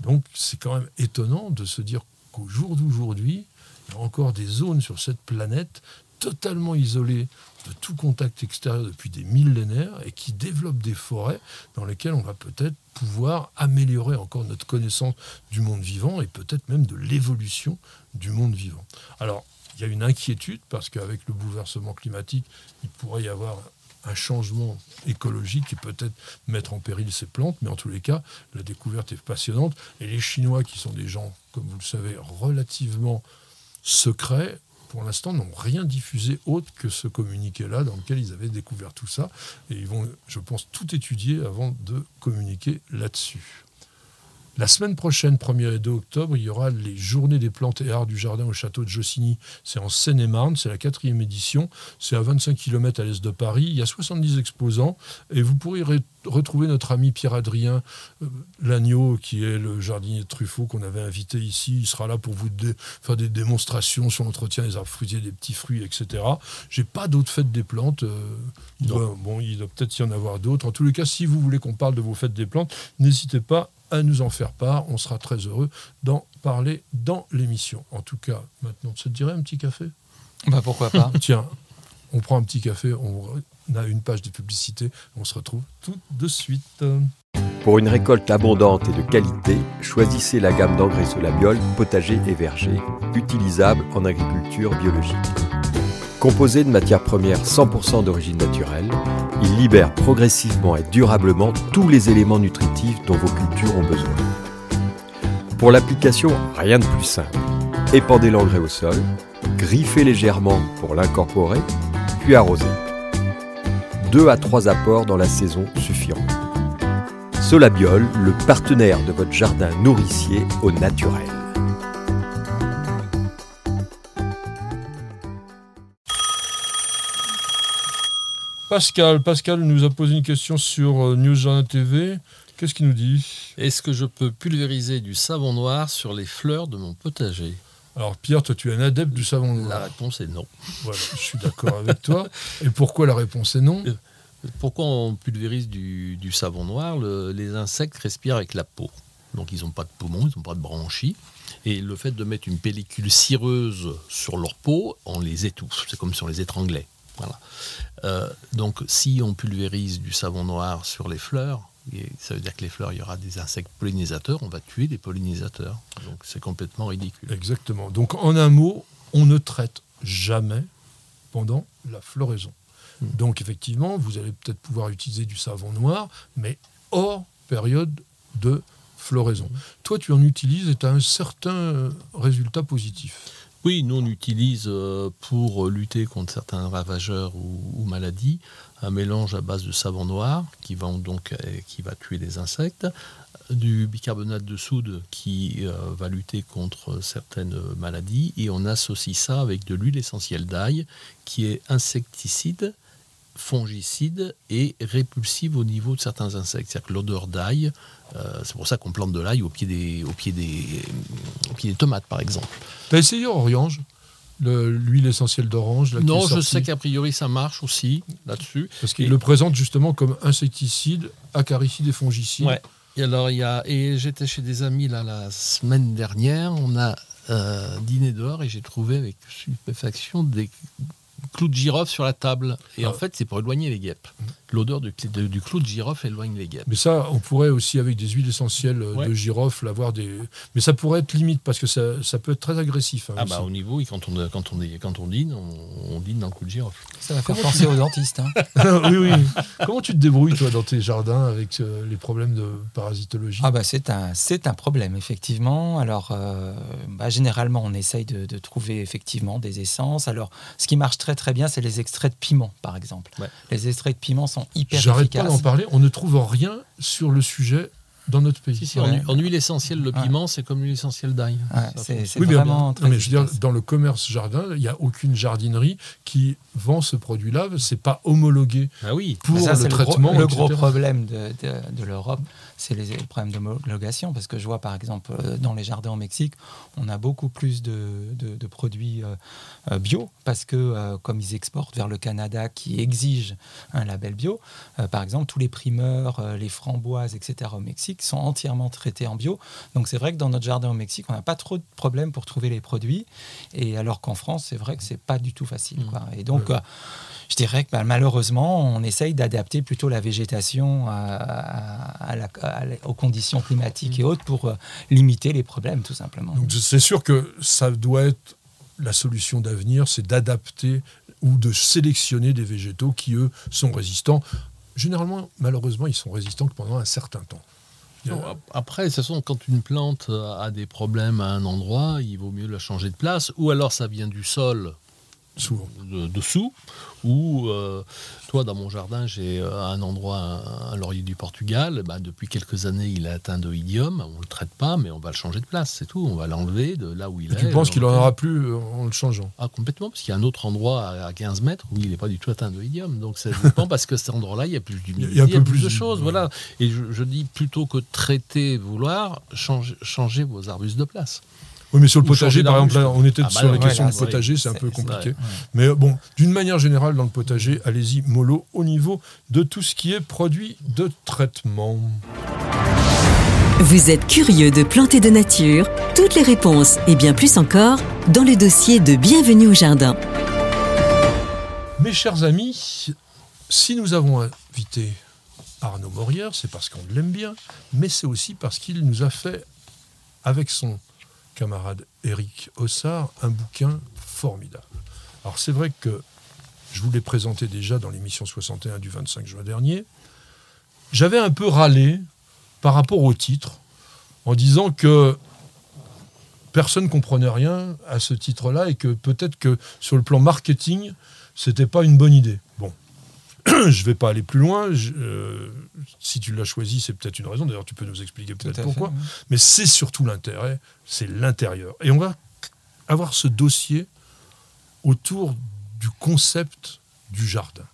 Donc c'est quand même étonnant de se dire qu'au jour d'aujourd'hui, il y a encore des zones sur cette planète totalement isolées de tout contact extérieur depuis des millénaires et qui développent des forêts dans lesquelles on va peut-être pouvoir améliorer encore notre connaissance du monde vivant et peut-être même de l'évolution du monde vivant. Alors, il y a une inquiétude parce qu'avec le bouleversement climatique, il pourrait y avoir un changement écologique et peut-être mettre en péril ces plantes, mais en tous les cas, la découverte est passionnante. Et les Chinois, qui sont des gens, comme vous le savez, relativement secrets, pour l'instant, n'ont rien diffusé autre que ce communiqué-là dans lequel ils avaient découvert tout ça. Et ils vont, je pense, tout étudier avant de communiquer là-dessus. La semaine prochaine, 1er et 2 octobre, il y aura les Journées des plantes et arts du jardin au château de Jossigny. C'est en Seine-et-Marne, c'est la quatrième édition. C'est à 25 km à l'est de Paris. Il y a 70 exposants et vous pourrez retrouver notre ami Pierre-Adrien euh, Lagneau, qui est le jardinier de Truffaut qu'on avait invité ici. Il sera là pour vous faire des démonstrations sur l'entretien des arbres fruitiers, des petits fruits, etc. J'ai pas d'autres fêtes des plantes. Euh, bon, il doit peut-être y en avoir d'autres. En tous les cas, si vous voulez qu'on parle de vos fêtes des plantes, n'hésitez pas à nous en faire part. On sera très heureux d'en parler dans l'émission. En tout cas, maintenant, ça te dirait un petit café? Bah pourquoi pas Tiens, on prend un petit café, on a une page de publicité, on se retrouve tout de suite. Pour une récolte abondante et de qualité, choisissez la gamme d'engrais Solabiol, potager et verger, utilisable en agriculture biologique. Composé de matières premières 100% d'origine naturelle, il libère progressivement et durablement tous les éléments nutritifs dont vos cultures ont besoin. Pour l'application, rien de plus simple. Épandez l'engrais au sol, griffez légèrement pour l'incorporer, puis arrosez. Deux à trois apports dans la saison suffiront. Solabiol, le partenaire de votre jardin nourricier au naturel. Pascal, Pascal nous a posé une question sur euh, News Journal TV. Qu'est-ce qu'il nous dit? Est-ce que je peux pulvériser du savon noir sur les fleurs de mon potager? Alors Pierre, toi tu es un adepte du savon noir. La réponse est non. Voilà, je suis d'accord avec toi. Et pourquoi la réponse est non? Euh, Pourquoi on pulvérise du, savon noir? Les insectes respirent avec la peau. Donc ils n'ont pas de poumons, ils n'ont pas de branchies. Et le fait de mettre une pellicule cireuse sur leur peau, on les étouffe. C'est comme si on les étranglait. Voilà. Euh, donc, si on pulvérise du savon noir sur les fleurs, ça veut dire que les fleurs, il y aura des insectes pollinisateurs, on va tuer les pollinisateurs. Donc, c'est complètement ridicule. Exactement. Donc, en un mot, on ne traite jamais pendant la floraison. Hmm. Donc, effectivement, vous allez peut-être pouvoir utiliser du savon noir, mais hors période de floraison. Hmm. Toi, tu en utilises et tu as un certain résultat positif. Oui, nous on utilise euh, pour lutter contre certains ravageurs ou, maladies un mélange à base de savon noir qui va donc euh, va tuer les insectes, du bicarbonate de soude qui euh, va lutter contre certaines maladies et on associe ça avec de l'huile essentielle d'ail qui est insecticide fongicide et répulsive au niveau de certains insectes. C'est-à-dire que l'odeur d'ail, euh, c'est pour ça qu'on plante de l'ail au pied des, au pied des, au pied des tomates, par exemple. Tu as essayé Oriange le- l'huile essentielle d'orange Non, je sais qu'a priori ça marche aussi là-dessus. Parce qu'il le présente justement comme insecticide, acaricide et fongicide. Ouais. Et alors il y a et j'étais chez des amis là la semaine dernière, on a euh, dîné dehors et j'ai trouvé avec stupéfaction des clous de girofle sur la table. Et en Ah. fait c'est pour éloigner les guêpes. L'odeur du, de- du clou de girofle éloigne les guêpes. Mais ça, on pourrait aussi, avec des huiles essentielles Ouais. de girofle, avoir des. Mais ça pourrait être limite, parce que ça, ça peut être très agressif. hein, Ah aussi. bah au niveau, quand on, quand on, est- quand on dîne, on, on dîne dans le clou de girofle. Ça va faire penser au dentiste. hein. oui, oui. Comment tu te débrouilles, toi, dans tes jardins, avec euh, les problèmes de parasitologie? Ah bah c'est un, c'est un problème, effectivement. Alors, euh, bah, généralement, on essaye de, de trouver effectivement des essences. Alors, ce qui marche très très bien, c'est les extraits de piment, par exemple. Ouais. Les extraits de piment sont hyper J'arrête pas efficaces. d'en parler. On ne trouve rien sur le sujet dans notre pays. Si, si, Ouais. en, en huile essentielle, le Ouais. piment, c'est comme l'huile essentielle d'ail. C'est Oui, mais, vraiment non, très mais je veux dire, dans le commerce jardin, il n'y a aucune jardinerie qui vend ce produit-là. C'est pas homologué Ah oui. pour Mais ça, le c'est traitement. Le, gros problème de, de- de l'Europe, c'est les problèmes d'homologation. Parce que je vois, par exemple, euh, dans les jardins au Mexique, on a beaucoup plus de, de- de produits euh, euh, bio. Parce que, comme ils exportent vers le Canada qui exige un label bio, par exemple, tous les primeurs, les framboises, etc. au Mexique sont entièrement traités en bio. Donc, c'est vrai que dans notre jardin au Mexique, on n'a pas trop de problèmes pour trouver les produits. Et alors qu'en France, c'est vrai que c'est pas du tout facile. Mm. quoi. Et donc, je dirais que bah, malheureusement, on essaye d'adapter plutôt la végétation à- à- à la- à la- aux conditions climatiques et autres pour euh, limiter les problèmes, tout simplement. Donc c'est sûr que ça doit être la solution d'avenir, c'est d'adapter ou de sélectionner des végétaux qui, eux, sont résistants. Généralement, malheureusement, ils sont résistants que pendant un certain temps. Après, de toute façon, quand une plante euh, a des problèmes à un endroit, il vaut mieux la changer de place. Ou alors ça vient du sol Souvent. de- dessous. Ou euh, toi, dans mon jardin, j'ai euh, un endroit, un, un laurier du Portugal. Bah, depuis quelques années, il est atteint d'oïdium. On ne le traite pas, mais on va le changer de place. C'est tout. On va l'enlever de là où il Et est. tu penses qu'il n'en aura plus euh, en le changeant? Ah, complètement, parce qu'il y a un autre endroit à à 15 mètres où il n'est pas du tout atteint d'oïdium. Donc ça dépend parce que cet endroit-là, il y a plus d'humidité, Il y a de plus de- choses. Voilà. Et je, je dis plutôt que traiter, vouloir, changer, changer vos arbustes de place. Oui, mais sur le potager, par exemple, là, on était Ah bah sur là, les ouais, questions là, c'est- potager, c'est un peu compliqué. ouais. Mais bon, d'une manière générale, dans le potager, allez-y, mollo, au niveau de tout ce qui est produit de traitement. Vous êtes curieux de planter de nature? Toutes les réponses et bien plus encore dans le dossier de Bienvenue au jardin. Mes chers amis, si nous avons invité Arnaud Morière, c'est parce qu'on l'aime bien, mais c'est aussi parce qu'il nous a fait, avec son camarade Eric Ossard, un bouquin formidable. Alors c'est vrai que je vous l'ai présenté déjà dans l'émission 61 du 25 juin dernier. J'avais un peu râlé par rapport au titre, en disant que personne ne comprenait rien à ce titre-là et que peut-être que sur le plan marketing, c'était pas une bonne idée. Je vais pas aller plus loin. Je- euh, si tu l'as choisi, c'est peut-être une raison. D'ailleurs, tu peux nous expliquer peut-être fait, pourquoi. Mais c'est surtout l'intérêt, c'est l'intérieur. Et on va avoir ce dossier autour du concept du jardin.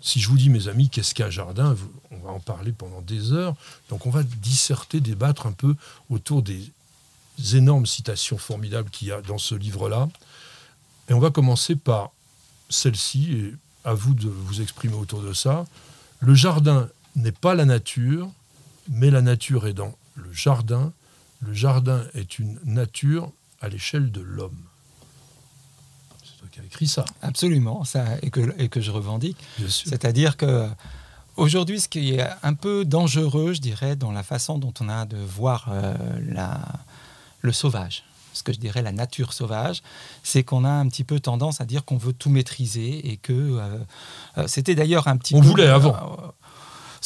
Si je vous dis, mes amis, qu'est-ce qu'un jardin On va en parler pendant des heures. Donc on va disserter, débattre un peu autour des énormes citations formidables qu'il y a dans ce livre-là. Et on va commencer par celle-ci, et à vous de vous exprimer autour de ça. Le jardin n'est pas la nature, mais la nature est dans le jardin. Le jardin est une nature à l'échelle de l'homme. C'est toi qui as écrit ça, Absolument, ça, et, que, et que je revendique. C'est-à-dire que aujourd'hui, ce qui est un peu dangereux, je dirais, dans la façon dont on a de voir euh, la, le sauvage, ce que je dirais la nature sauvage, c'est qu'on a un petit peu tendance à dire qu'on veut tout maîtriser et que euh, euh, c'était d'ailleurs un petit On peu. voulait avant. euh,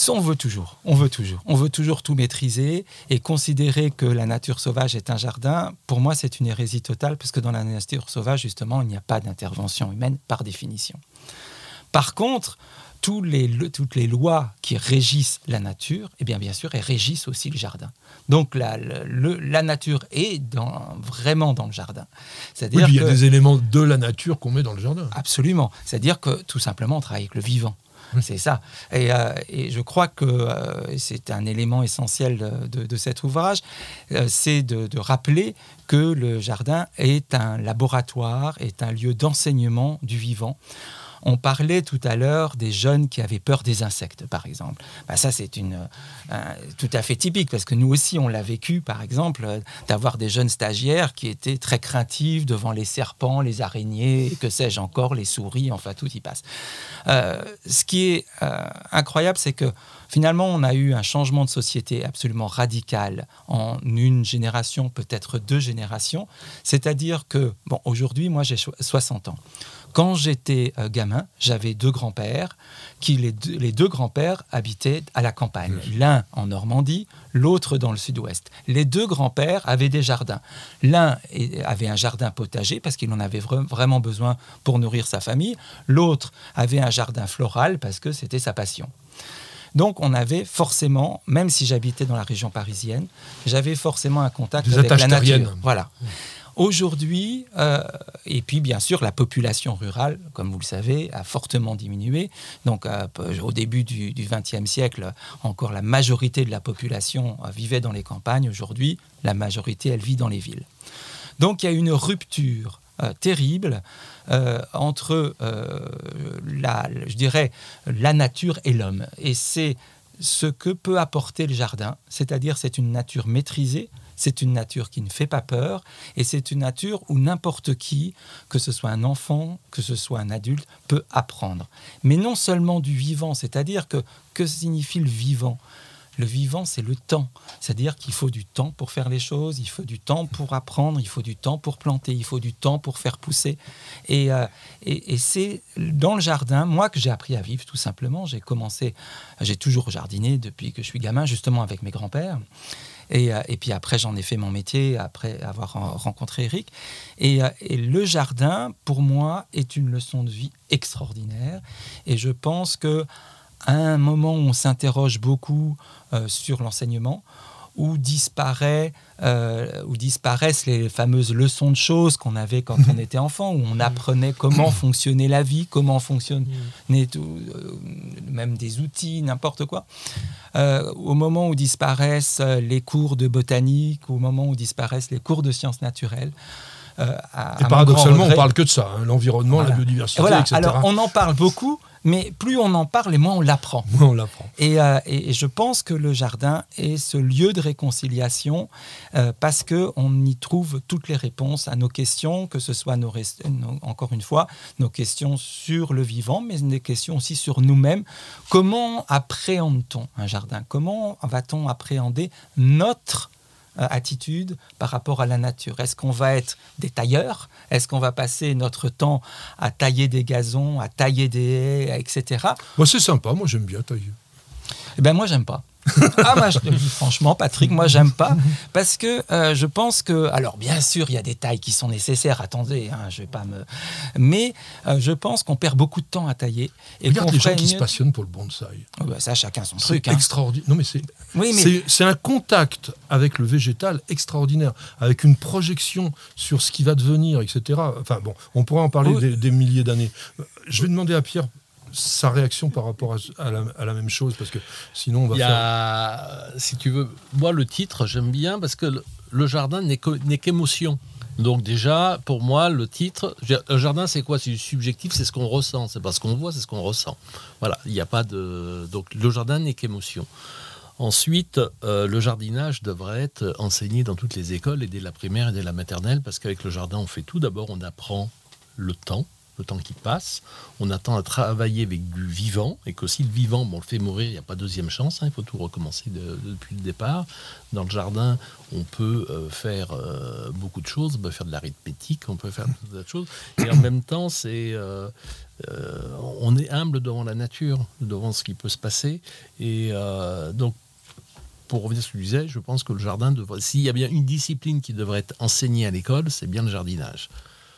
on veut toujours, on veut toujours, on veut toujours tout maîtriser et considérer que la nature sauvage est un jardin. Pour moi, c'est une hérésie totale parce que dans la nature sauvage, justement, il n'y a pas d'intervention humaine par définition. Par contre, tous les, le- toutes les lois qui régissent la nature, eh bien, bien sûr, elles régissent aussi le jardin. Donc la, le- le- la nature est dans, vraiment dans le jardin. Oui, C'est-à-dire puis il y a des éléments de la nature qu'on met dans le jardin. absolument, c'est-à-dire que tout simplement, on travaille avec le vivant. C'est ça. Et, euh, et, je crois que euh, c'est un élément essentiel de, de, cet ouvrage, euh, c'est de, de, rappeler que le jardin est un laboratoire, est un lieu d'enseignement du vivant. On parlait tout à l'heure des jeunes qui avaient peur des insectes, par exemple. Bah, ça, c'est une, tout à fait typique, parce que nous aussi, on l'a vécu, par exemple, d'avoir des jeunes stagiaires qui étaient très craintifs devant les serpents, les araignées, que sais-je encore, les souris, enfin, tout y passe. Euh, ce qui est euh, incroyable, c'est que finalement, on a eu un changement de société absolument radical en une génération, peut-être deux générations. C'est-à-dire que, bon, aujourd'hui, moi, j'ai 60 ans. Quand j'étais euh, gamin, j'avais deux grands-pères, qui les deux, les deux grands-pères habitaient à la campagne, l'un en Normandie, l'autre dans le sud-ouest. Les deux grands-pères avaient des jardins. L'un avait un jardin potager parce qu'il en avait vraiment besoin pour nourrir sa famille, l'autre avait un jardin floral parce que c'était sa passion. Donc on avait forcément, même si j'habitais dans la région parisienne, j'avais forcément un contact avec la nature. Voilà. Aujourd'hui, euh, et puis bien sûr, la population rurale, comme vous le savez, a fortement diminué. Donc euh, au début du XXe siècle, encore la majorité de la population euh, vivait dans les campagnes. Aujourd'hui, la majorité, elle vit dans les villes. Donc il y a une rupture terrible entre, la, je dirais, la nature et l'homme. Et c'est ce que peut apporter le jardin, c'est-à-dire c'est une nature maîtrisée, c'est une nature qui ne fait pas peur et c'est une nature où n'importe qui, que ce soit un enfant, que ce soit un adulte, peut apprendre. Mais non seulement du vivant, c'est-à-dire que que signifie le vivant? Le vivant, c'est le temps. C'est-à-dire qu'il faut du temps pour faire les choses, il faut du temps pour apprendre, il faut du temps pour planter, il faut du temps pour faire pousser. Et, euh, et, c'est dans le jardin, moi, que j'ai appris à vivre, tout simplement. J'ai commencé, j'ai toujours jardiné depuis que je suis gamin, justement avec mes grands-pères. Euh, et, puis après, j'en ai fait mon métier après avoir rencontré Eric. Et, euh, et, le jardin, pour moi, est une leçon de vie extraordinaire. Et je pense que à un moment où on s'interroge beaucoup euh, sur l'enseignement, où, disparaît, euh, où disparaissent les fameuses leçons de choses qu'on avait quand on était enfant, où on apprenait comment fonctionnait la vie, comment fonctionnait tout, euh, même des outils, n'importe quoi. Euh, au moment où disparaissent les cours de botanique, au moment où disparaissent les cours de sciences naturelles, et paradoxalement, on parle que de ça, hein, l'environnement, la biodiversité, etc. Alors, on en parle beaucoup, mais plus on en parle et moins on l'apprend. on l'apprend. Euh, et, je pense que le jardin est ce lieu de réconciliation euh, parce que on y trouve toutes les réponses à nos questions, que ce soit nos, encore une fois nos questions sur le vivant, mais des questions aussi sur nous-mêmes. Comment appréhende-t-on un jardin? Comment va-t-on appréhender notre attitude par rapport à la nature Est-ce qu'on va être des tailleurs? Est-ce qu'on va passer notre temps à tailler des gazons, à tailler des haies, etc. Moi, c'est sympa. Moi, j'aime bien tailler. Eh ben, moi, j'aime pas ah, moi, je te dis franchement, Patrick, moi, j'aime pas. Parce que euh, je pense que. Alors, bien sûr, il y a des tailles qui sont nécessaires. Attendez, hein, je vais pas me. Mais euh, je pense qu'on perd beaucoup de temps à tailler. Et Regarde les gens qui se passionnent pour le bonsaï. Oh, bah, ça, chacun son truc. Hein. Extraordinaire. Non, mais c'est. Oui, mais... C'est un contact avec le végétal extraordinaire, avec une projection sur ce qui va devenir, etc. Enfin, bon, on pourrait en parler des, des milliers d'années. Je vais demander à Pierre sa réaction par rapport à, la, même chose Parce que sinon, on va Il y a, Si tu veux, moi, le titre, j'aime bien parce que le, jardin n'est qu'émotion. Donc déjà, pour moi, le titre, le jardin, c'est quoi? C'est du subjectif, c'est ce qu'on ressent. C'est pas ce qu'on voit, c'est ce qu'on ressent. Voilà, il n'y a pas de... Donc le jardin n'est qu'émotion. Ensuite, euh, le jardinage devrait être enseigné dans toutes les écoles, et dès la primaire et dès la maternelle, parce qu'avec le jardin, on fait tout. D'abord, on apprend le temps, le temps qui passe. On attend à travailler avec du vivant et que si le vivant, bon, on le fait mourir, il n'y a pas deuxième chance. Hein, il faut tout recommencer depuis le départ. Dans le jardin, on peut euh, faire euh, beaucoup de choses. On peut faire de l'arithmétique, on peut faire de choses. Et en même temps, c'est euh, on est humble devant la nature, devant ce qui peut se passer. Et donc, pour revenir à ce que tu disais, je pense que le jardin devrait. S'il y a bien une discipline qui devrait être enseignée à l'école, c'est bien le jardinage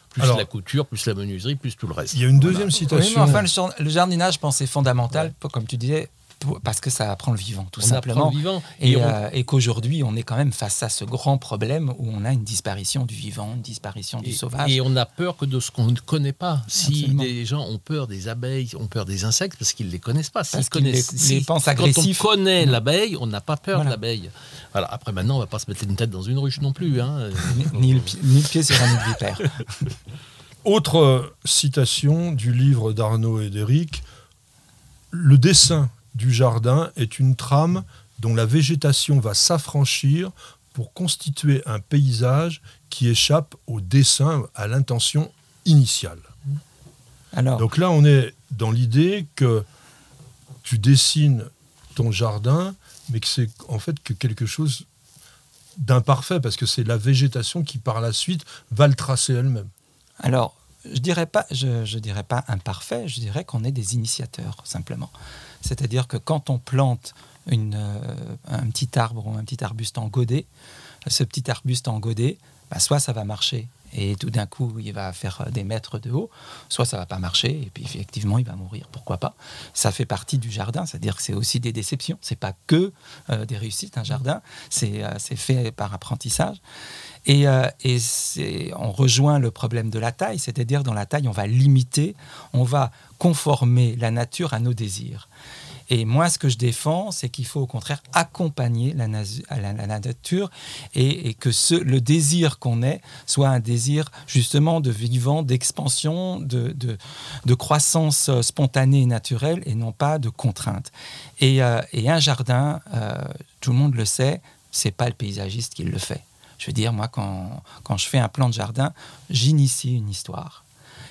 plus la couture, plus la menuiserie, plus tout le reste. Il y a une deuxième citation. enfin, le, jardinage, je pense, est fondamental, comme tu disais, parce que ça apprend le vivant, tout On simplement. apprend le vivant. Et, Et on- euh, et qu'aujourd'hui, on est quand même face à ce grand problème où on a une disparition du vivant, une disparition du Et- sauvage. Et on a peur que de ce qu'on ne connaît pas. Si Absolument. les gens ont peur des abeilles, ont peur des insectes, parce qu'ils ne les connaissent pas. S'ils Parce qu'ils connaissent, les- les pensent Quand on connaît l'abeille, on n'a pas peur Voilà. de l'abeille. Voilà. Après, maintenant, on ne va pas se mettre une tête dans une ruche non plus. hein. Ni, ni le, pi- ni le pied sur un nid de vipère. Autre euh, citation du livre d'Arnaud et d'Éric Le dessin du jardin est une trame dont la végétation va s'affranchir pour constituer un paysage qui échappe au dessin, à l'intention initiale. Alors, Donc là, on est dans l'idée que tu dessines ton jardin, mais que c'est en fait que quelque chose d'imparfait, parce que c'est la végétation qui, par la suite, va le tracer elle-même. Alors, je dirais pas, je, dirais pas imparfait, je dirais qu'on est des initiateurs simplement. C'est-à-dire que quand on plante une, euh, un petit arbre ou un petit arbuste en godet, ce petit arbuste en godet, bah, soit ça va marcher et tout d'un coup il va faire euh, des mètres de haut, soit ça va pas marcher et puis effectivement il va mourir. Pourquoi pas Ça fait partie du jardin, c'est-à-dire que c'est aussi des déceptions. C'est pas que euh, des réussites un jardin, c'est euh, fait par apprentissage. Et, et on rejoint le problème de la taille, c'est-à-dire dans la taille, on va limiter, on va conformer la nature à nos désirs. Et moi, ce que je défends, c'est qu'il faut au contraire accompagner la, nature et, que le désir qu'on ait soit un désir justement de vivant, d'expansion, de, croissance euh, spontanée et naturelle et non pas de contrainte. Et, euh, un jardin, euh, tout le monde le sait, c'est pas le paysagiste qui le fait. Je veux dire, moi, quand je fais un plan de jardin, j'initie une histoire.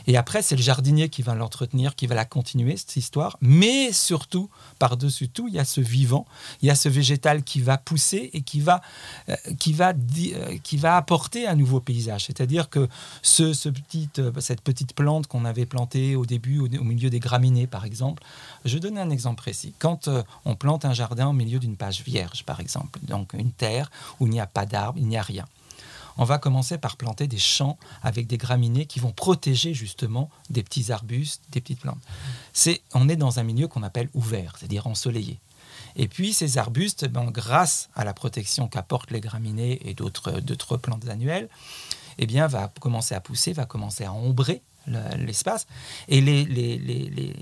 Et après, c'est le jardinier qui va l'entretenir, qui va la continuer, cette histoire. Mais surtout, par-dessus tout, il y a ce vivant, il y a ce végétal qui va pousser et qui va, euh, qui va, euh, qui va apporter un nouveau paysage. C'est-à-dire que ce, euh, cette petite plante qu'on avait plantée au début, au, milieu des graminées, par exemple, je donne un exemple précis. Quand on plante un jardin au milieu d'une page vierge, par exemple, donc une terre où il n'y a pas d'arbres, il n'y a rien on va commencer par planter des champs avec des graminées qui vont protéger justement des petits arbustes, des petites plantes. C'est, on est dans un milieu qu'on appelle ouvert, c'est-à-dire ensoleillé. Et puis ces arbustes, ben, grâce à la protection qu'apportent les graminées et d'autres, plantes annuelles, eh bien, va commencer à pousser, va commencer à ombrer le- l'espace. Et les-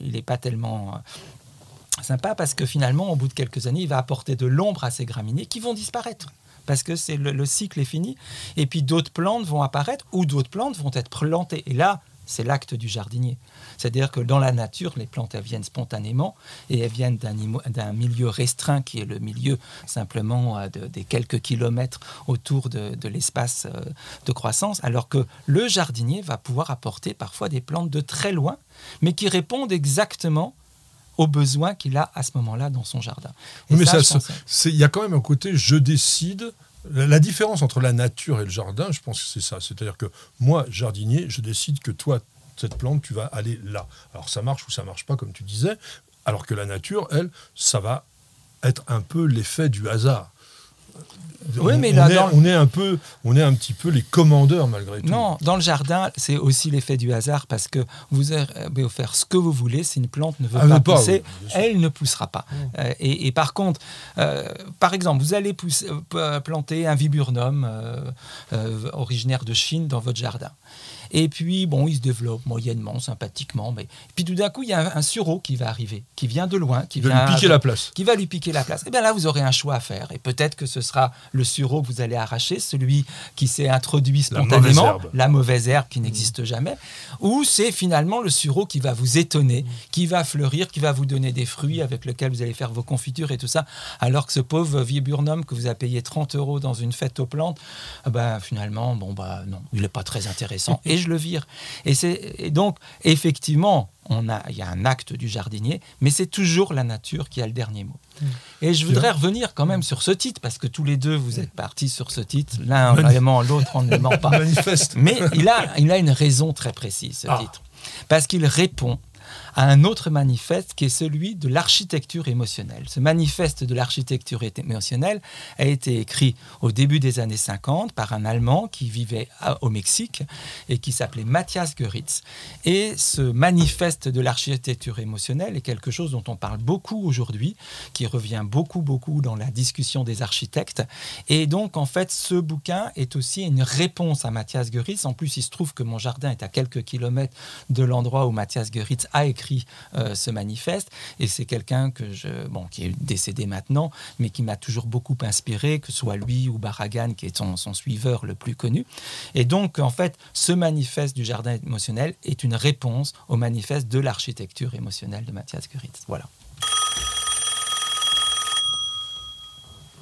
il n'est pas tellement euh, sympa parce que finalement, au bout de quelques années, il va apporter de l'ombre à ces graminées qui vont disparaître. Parce que c'est le, le cycle est fini. Et puis d'autres plantes vont apparaître ou d'autres plantes vont être plantées. Et là, c'est l'acte du jardinier. C'est-à-dire que dans la nature, les plantes, elles viennent spontanément et elles viennent d'un milieu restreint qui est le milieu simplement euh, de- des quelques kilomètres autour de, de l'espace euh, de croissance, alors que le jardinier va pouvoir apporter parfois des plantes de très loin, mais qui répondent exactement aux besoins qu'il a à ce moment-là dans son jardin. Et mais ça, il y a quand même un côté je décide. La, la différence entre la nature et le jardin, je pense que c'est ça. C'est-à-dire que moi, jardinier, je décide que toi, cette plante, tu vas aller là. Alors ça marche ou ça marche pas, comme tu disais. Alors que la nature, elle, ça va être un peu l'effet du hasard. Oui, on, mais on là, est, on est un peu, on est un petit peu les commandeurs malgré tout. Non, dans le jardin, c'est aussi l'effet du hasard parce que vous avez faire ce que vous voulez. Si une plante ne veut Elle pas pousser, oui, elle ne poussera pas. Euh, et, et par contre, euh, par exemple, vous allez pousser- euh, planter un viburnum euh, euh, originaire de Chine dans votre jardin. Et puis, bon, il se développe moyennement, sympathiquement. Mais puis tout d'un coup, il y a un, un sureau qui va arriver, qui vient de loin, qui va lui piquer la place. qui va lui piquer la place. Et bien là, vous aurez un choix à faire. Et peut-être que ce sera le sureau que vous allez arracher, celui qui s'est introduit La spontanément, mauvaise herbe. la mauvaise herbe qui n'existe jamais, ou c'est finalement le sureau qui va vous étonner, qui va fleurir, qui va vous donner des fruits avec lesquels vous allez faire vos confitures et tout ça, alors que ce pauvre viburnum que vous avez payé 30 euros dans une fête aux plantes, ah ben, finalement, bon, bah, non, il n'est pas très intéressant. et je le vire. Et, donc, effectivement, on a, il y a un acte du jardinier, mais c'est toujours la nature qui a le dernier mot. Et je voudrais revenir quand même sur ce titre, parce que tous les deux, vous êtes partis sur ce titre. L'un vraiment, l'autre, ne ment pas. Manifeste. Mais il a, il a une raison très précise, ce Ah. titre. Parce qu'il répond à un autre manifeste qui est celui de l'architecture émotionnelle. Ce manifeste de l'architecture émotionnelle a été écrit au début des années 50 par un Allemand qui vivait au Mexique et qui s'appelait Matthias Goeritz. Et ce manifeste de l'architecture émotionnelle est quelque chose dont on parle beaucoup aujourd'hui, qui revient beaucoup, beaucoup dans la discussion des architectes. Et donc, en fait, ce bouquin est aussi une réponse à Matthias Goeritz. En plus, il se trouve que mon jardin est à quelques kilomètres de l'endroit où Matthias Goeritz a écrit euh, ce manifeste. Et c'est quelqu'un que je, bon, qui est décédé maintenant, mais qui m'a toujours beaucoup inspiré, que soit lui ou Barragan, qui est son, suiveur le plus connu. Et donc, en fait, ce manifeste du jardin émotionnel est une réponse au manifeste de l'architecture émotionnelle de Matthias Goeritz. Voilà.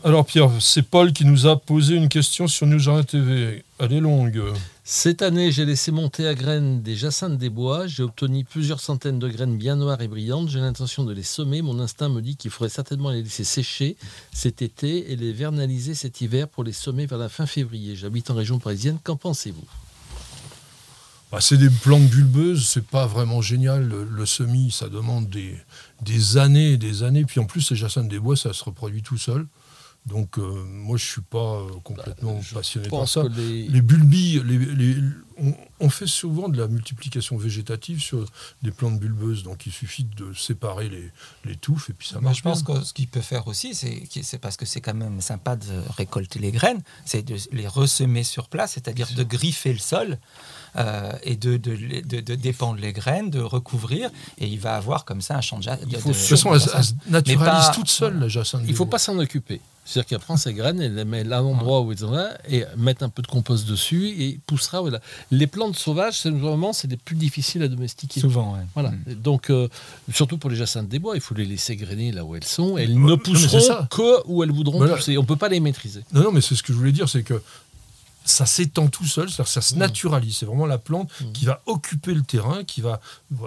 Alors Pierre, c'est Paul qui nous a posé une question sur New Jardin TV. Elle est longue. Cette année, j'ai laissé monter à graines des jacinthes des bois. J'ai obtenu plusieurs centaines de graines bien noires et brillantes. J'ai l'intention de les semer. Mon instinct me dit qu'il faudrait certainement les laisser sécher cet été et les vernaliser cet hiver pour les semer vers la fin février. J'habite en région parisienne. Qu'en pensez-vous? Bah, c'est des plantes bulbeuses, c'est pas vraiment génial. Le, semis, ça demande des, des années et des années. Puis en plus, ces jacinthes des bois, ça se reproduit tout seul. Donc euh, moi je suis pas euh, complètement bah, passionné par ça. Les... les... bulbilles, on, fait souvent de la multiplication végétative sur des plantes bulbeuses, donc il suffit de séparer les, touffes et puis ça marche. je pense que ce qu'il peut faire aussi, c'est parce que c'est quand même sympa de récolter les graines, c'est de les ressemer sur place, c'est-à-dire de griffer le sol. Euh, et de, de, de, dépendre les graines, de recouvrir, et il va avoir comme ça un champ de, de, de toute façon, elle, se naturalise toute seule, la jacinthe. Il ne faut pas s'en occuper. C'est-à-dire qu'elle prend ses graines, elle les met à l'endroit où elles sont là, et mettre un peu de compost dessus, et poussera. Voilà. Les plantes sauvages, c'est vraiment c'est les plus difficiles à domestiquer. Souvent, Voilà. Mm. Donc, euh, surtout pour les jacinthes des bois, il faut les laisser grainer là où elles sont. Elles ne pousseront que où elles voudront pousser. On ne peut pas les maîtriser. Non, non, mais c'est ce que je voulais dire, c'est que ça s'étend tout seul, ça se mm. naturalise. C'est vraiment la plante mm. qui va occuper le terrain, qui va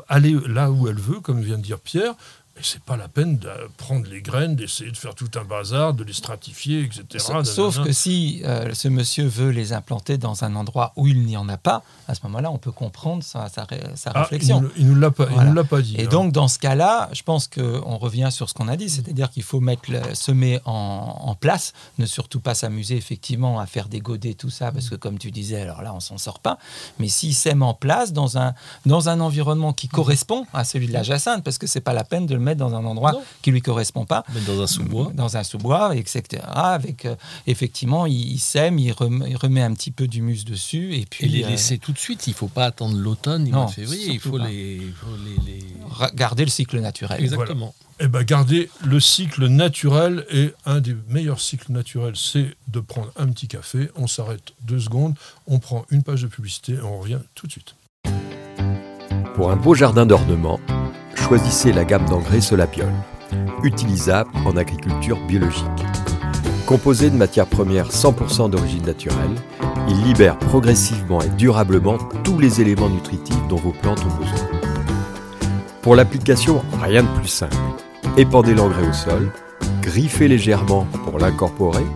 aller là où elle veut, comme vient de dire Pierre, et c'est pas la peine de prendre les graines, d'essayer de faire tout un bazar, de les stratifier, etc. Sauf que si euh, ce monsieur veut les implanter dans un endroit où il n'y en a pas, à ce moment-là, on peut comprendre sa, sa, ah, réflexion. Il ne nous l'a pas, pas, dit. Et hein. donc, dans ce cas-là, je pense qu'on revient sur ce qu'on a dit, c'est-à-dire qu'il faut mettre le, semer en, en, place, ne surtout pas s'amuser effectivement à faire des godets, tout ça, parce que comme tu disais, alors là, on s'en sort pas. Mais s'il sème en place dans un, dans un environnement qui correspond à celui de la jacinthe, parce que c'est pas la peine de le mettre dans un endroit qui lui correspond pas. dans un sous-bois. Dans un sous-bois, etc. Avec, euh, effectivement, il, sème, il remet, un petit peu d'humus dessus. Et puis. les euh, laisser tout de suite. Il faut pas attendre l'automne, ni février. Il faut les, Garder le cycle naturel. Exactement. et Eh ben, garder le cycle naturel et un des meilleurs cycles naturels, c'est de prendre un petit café. On s'arrête deux secondes, on prend une page de publicité et on revient tout de suite. Pour un beau jardin d'ornement, choisissez la gamme d'engrais Solapiol, utilisable en agriculture biologique. Composé de matières premières 100% d'origine naturelle, il libère progressivement et durablement tous les éléments nutritifs dont vos plantes ont besoin. Pour l'application, rien de plus simple. Épandez l'engrais au sol, griffez légèrement pour l'incorporer,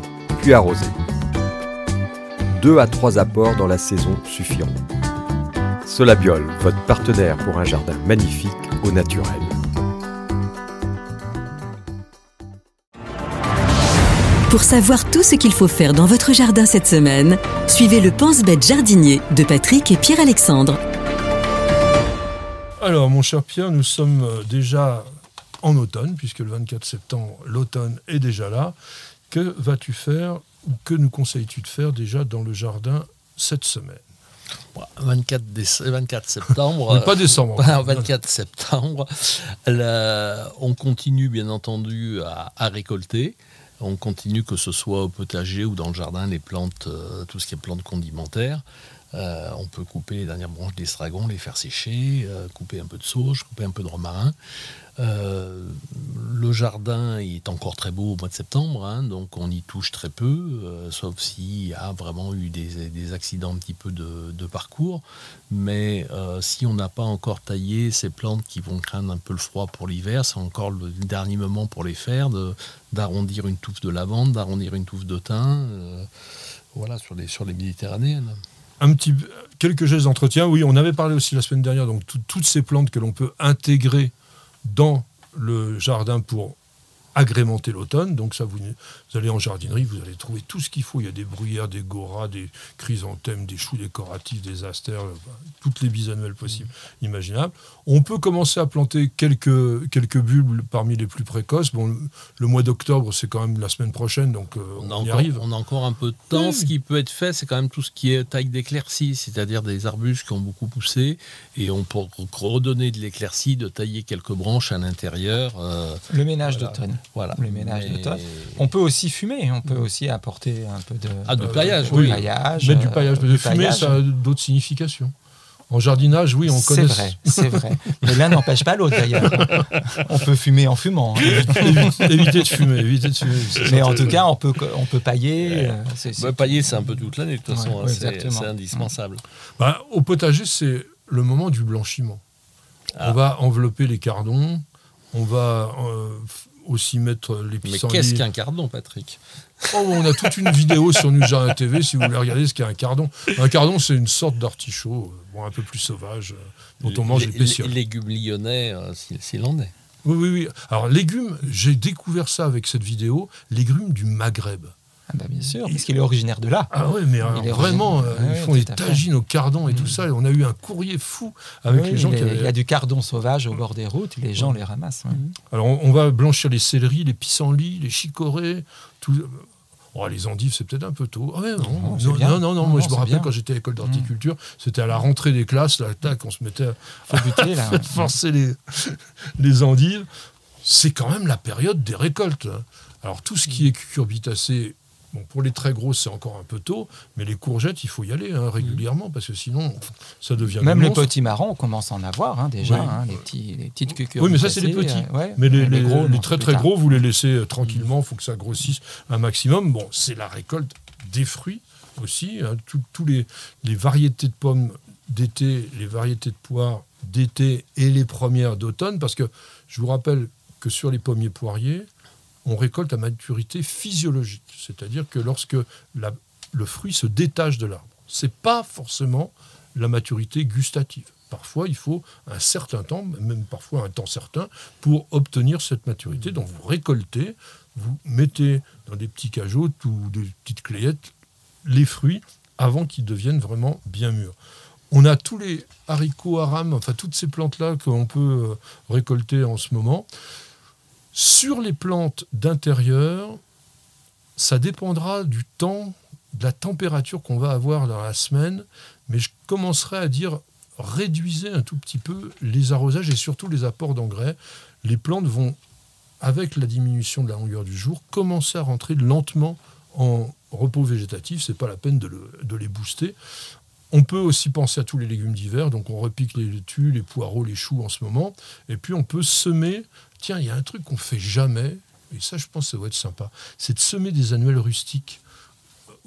puis arrosez. Deux à trois apports dans la saison suffiront. Solabiol, votre partenaire pour un jardin magnifique au naturel. Pour savoir tout ce qu'il faut faire dans votre jardin cette semaine, suivez le pense-bête jardinier de Patrick et Pierre-Alexandre. Alors, mon cher Pierre, nous sommes euh, déjà en automne, puisque le 24 septembre, l'automne est déjà là. Que vas-tu faire ou que nous conseilles-tu de faire déjà dans le jardin cette semaine? 24, 24 septembre. pas décembre. 24 septembre. on continue bien entendu à, récolter. On continue que ce soit au potager ou dans le jardin, les plantes, euh, tout ce qui est plantes condimentaires. Euh, on peut couper les dernières branches d'estragon, les faire sécher, euh, couper un peu de sauge, couper un peu de romarin. Euh, le jardin est encore très beau au mois de septembre, hein, donc on y touche très peu, euh, sauf s'il y a vraiment eu des, accidents un petit peu de, parcours. Mais euh, si on n'a pas encore taillé ces plantes qui vont craindre un peu le froid pour l'hiver, c'est encore le dernier moment pour les faire, d'arrondir une touffe de lavande, d'arrondir une touffe de thym, voilà, sur les, sur méditerranéennes. un petit, quelques gestes d'entretien. Oui, on avait parlé aussi la semaine dernière, donc tout- toutes ces plantes que l'on peut intégrer dans le jardin pour agrémenter l'automne. Donc ça, vous, vous allez en jardinerie, vous allez trouver tout ce qu'il faut. Il y a des bruyères, des goras, des chrysanthèmes, des choux décoratifs, des astères, euh, toutes les bisannuelles possibles, imaginables. On peut commencer à planter quelques, quelques bulbes parmi les plus précoces. Bon, le, mois d'octobre, c'est quand même la semaine prochaine, donc euh, on, On a, y encore, arrive. on a encore un peu de temps. Oui. Ce qui peut être fait, c'est quand même tout ce qui est taille d'éclaircie, c'est-à-dire des arbustes qui ont beaucoup poussé. Et on peut redonner de l'éclaircie, de tailler quelques branches à l'intérieur. euh, Le ménage Voilà. d'automne. Voilà. Le ménage Mais- d'automne. On peut aussi fumer, on peut aussi apporter un peu de, Ah, du Euh, paillage, de oui. paillage. Mettre du euh, paillage. Mais du le fumer, paillage. ça a d'autres significations. En jardinage, oui, on C'est connaît. vrai, c'est vrai. Mais l'un n'empêche pas l'autre d'ailleurs. On peut fumer en fumant. hein. éviter, éviter de fumer, éviter de fumer. c'est Mais en tout cas, on peut, on peut pailler. euh, c'est- c'est- Bah, pailler, c'est un peu toute l'année, de toute Ouais, façon. hein, ouais, c'est- c'est indispensable. Bah, au potager, c'est le moment du blanchiment. Ah. On va envelopper les cardons, on va euh, aussi mettre les Mais pissenlits. qu'est-ce qu'un cardon, Patrick? Oh, on a toute une vidéo sur New Jardin TV si vous voulez regarder ce qu'est un cardon. Un cardon, c'est une sorte d'artichaut, euh, bon, un peu plus sauvage, euh, dont on mange les, les pétioles. les légumes lyonnais, euh, s'il s'il en est. Oui, oui, oui. Alors, légumes, j'ai découvert ça avec cette vidéo, légumes du Maghreb. Ah bah, bien sûr, parce qu'il est originaire de là. Ah ouais, mais alors, est vraiment, euh, ils font des tagines au cardon et tout ça. Et on a eu un courrier fou avec Oui, les gens il, qui avaient... il y a du cardon sauvage au bord des routes, les gens les ramassent. ouais. Alors, on, on va blanchir les céleris, les pissenlits, les chicorées, tout. Oh, les endives, c'est peut-être un peu tôt. Ah ouais, non, Non, non, non, moi je me rappelle bien. Quand j'étais à l'école d'horticulture, c'était à la rentrée des classes, là, tac, on se mettait à Faut buter là. forcer les, les endives. C'est quand même la période des récoltes. Alors tout ce qui est cucurbitacé, bon, pour les très grosses, c'est encore un peu tôt, mais les courgettes, il faut y aller hein, régulièrement, parce que sinon, ça devient Même les petits marrons, on commence à en avoir hein, déjà, Oui. hein, les, petits, les petites cucurbitacées. Oui, mais ça, c'est les petits. euh, ouais. Mais les, les- gros, les non, très très gros, vous les laissez euh, tranquillement, il faut que ça grossisse un maximum. Bon, c'est la récolte des fruits aussi. Tout- Tous les, les variétés de pommes d'été, les variétés de poires d'été et les premières d'automne, parce que je vous rappelle que sur les pommiers poiriers, on récolte à maturité physiologique, c'est-à-dire que lorsque le fruit se détache de l'arbre. C'est pas forcément la maturité gustative. Parfois, il faut un certain temps, même parfois un temps certain, pour obtenir cette maturité. Donc, vous récoltez, vous mettez dans des petits cajots ou des petites clayettes les fruits avant qu'ils deviennent vraiment bien mûrs. On a tous les haricots arames, enfin toutes ces plantes-là qu'on peut euh, récolter en ce moment. Sur les plantes d'intérieur, ça dépendra du temps, de la température qu'on va avoir dans la semaine, mais je commencerai à dire réduisez un tout petit peu les arrosages et surtout les apports d'engrais. Les plantes vont, avec la diminution de la longueur du jour, commencer à rentrer lentement en repos végétatif. C'est pas la peine de les booster. On peut aussi penser à tous les légumes d'hiver, donc on repique les laitues, les poireaux, les choux en ce moment, et puis on peut semer. Tiens, il y a un truc qu'on fait jamais, et ça, je pense, que ça va être sympa, c'est de semer des annuelles rustiques,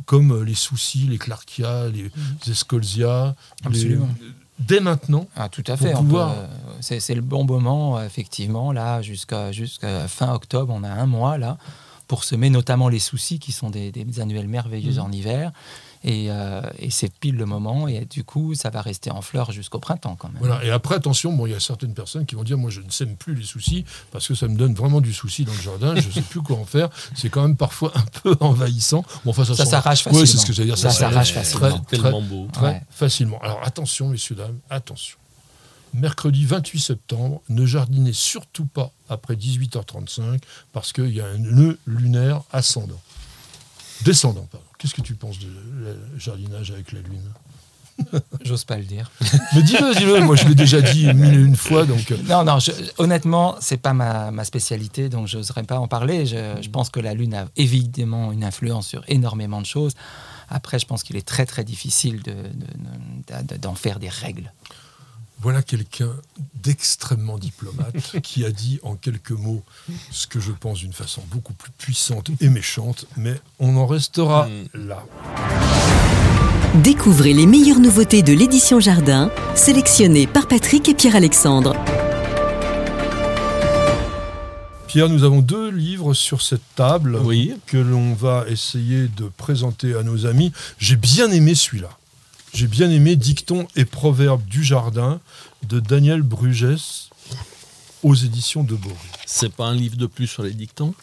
comme euh, les soucis, les clarkia, les escolzia, les- Absolument. dès maintenant. Ah, tout à fait. pouvoir- euh, c'est, le bon moment, euh, effectivement. Là, jusqu'à, jusqu'à fin octobre, on a un mois là pour semer notamment les soucis qui sont des, des annuelles merveilleuses Mhm. en hiver. Et, euh, et c'est pile le moment. Et du coup, ça va rester en fleurs jusqu'au printemps quand même. Voilà. Et après, attention, bon, il y a certaines personnes qui vont dire, moi, je ne sème plus les soucis parce que ça me donne vraiment du souci dans le jardin. Je ne sais plus quoi en faire. C'est quand même parfois un peu envahissant. Bon, enfin, ça, Ça s'arrache facilement. c'est ce que j'allais dire. Ça s'arrache très- facilement. très- Tellement beau. très Ouais. facilement. Alors attention, messieurs, dames, attention. Mercredi 28 septembre, ne jardinez surtout pas après 18h35 parce qu'il y a un nœud lunaire ascendant. Descendant, pardon. Qu'est-ce que tu penses de le jardinage avec la lune J'ose pas le dire. Mais dis-le, dis-le. Moi, je l'ai déjà dit mille et une fois, donc. euh, Non, non, je- honnêtement, c'est pas ma, ma spécialité, donc je n'oserais pas en parler. Je, je pense que la Lune a évidemment une influence sur énormément de choses. Après, je pense qu'il est très très difficile de- de- de- de- d'en faire des règles. Voilà quelqu'un d'extrêmement diplomate qui a dit en quelques mots ce que je pense d'une façon beaucoup plus puissante et méchante, mais on en restera Mm. là. Découvrez les meilleures nouveautés de l'édition Jardin, sélectionnées par Patrick et Pierre-Alexandre. Pierre, nous avons deux livres sur cette table Oui. que l'on va essayer de présenter à nos amis. J'ai bien aimé celui-là. J'ai bien aimé Dictons et proverbes du jardin de Daniel Brugès aux éditions de Bory. C'est pas un livre de plus sur les dictons?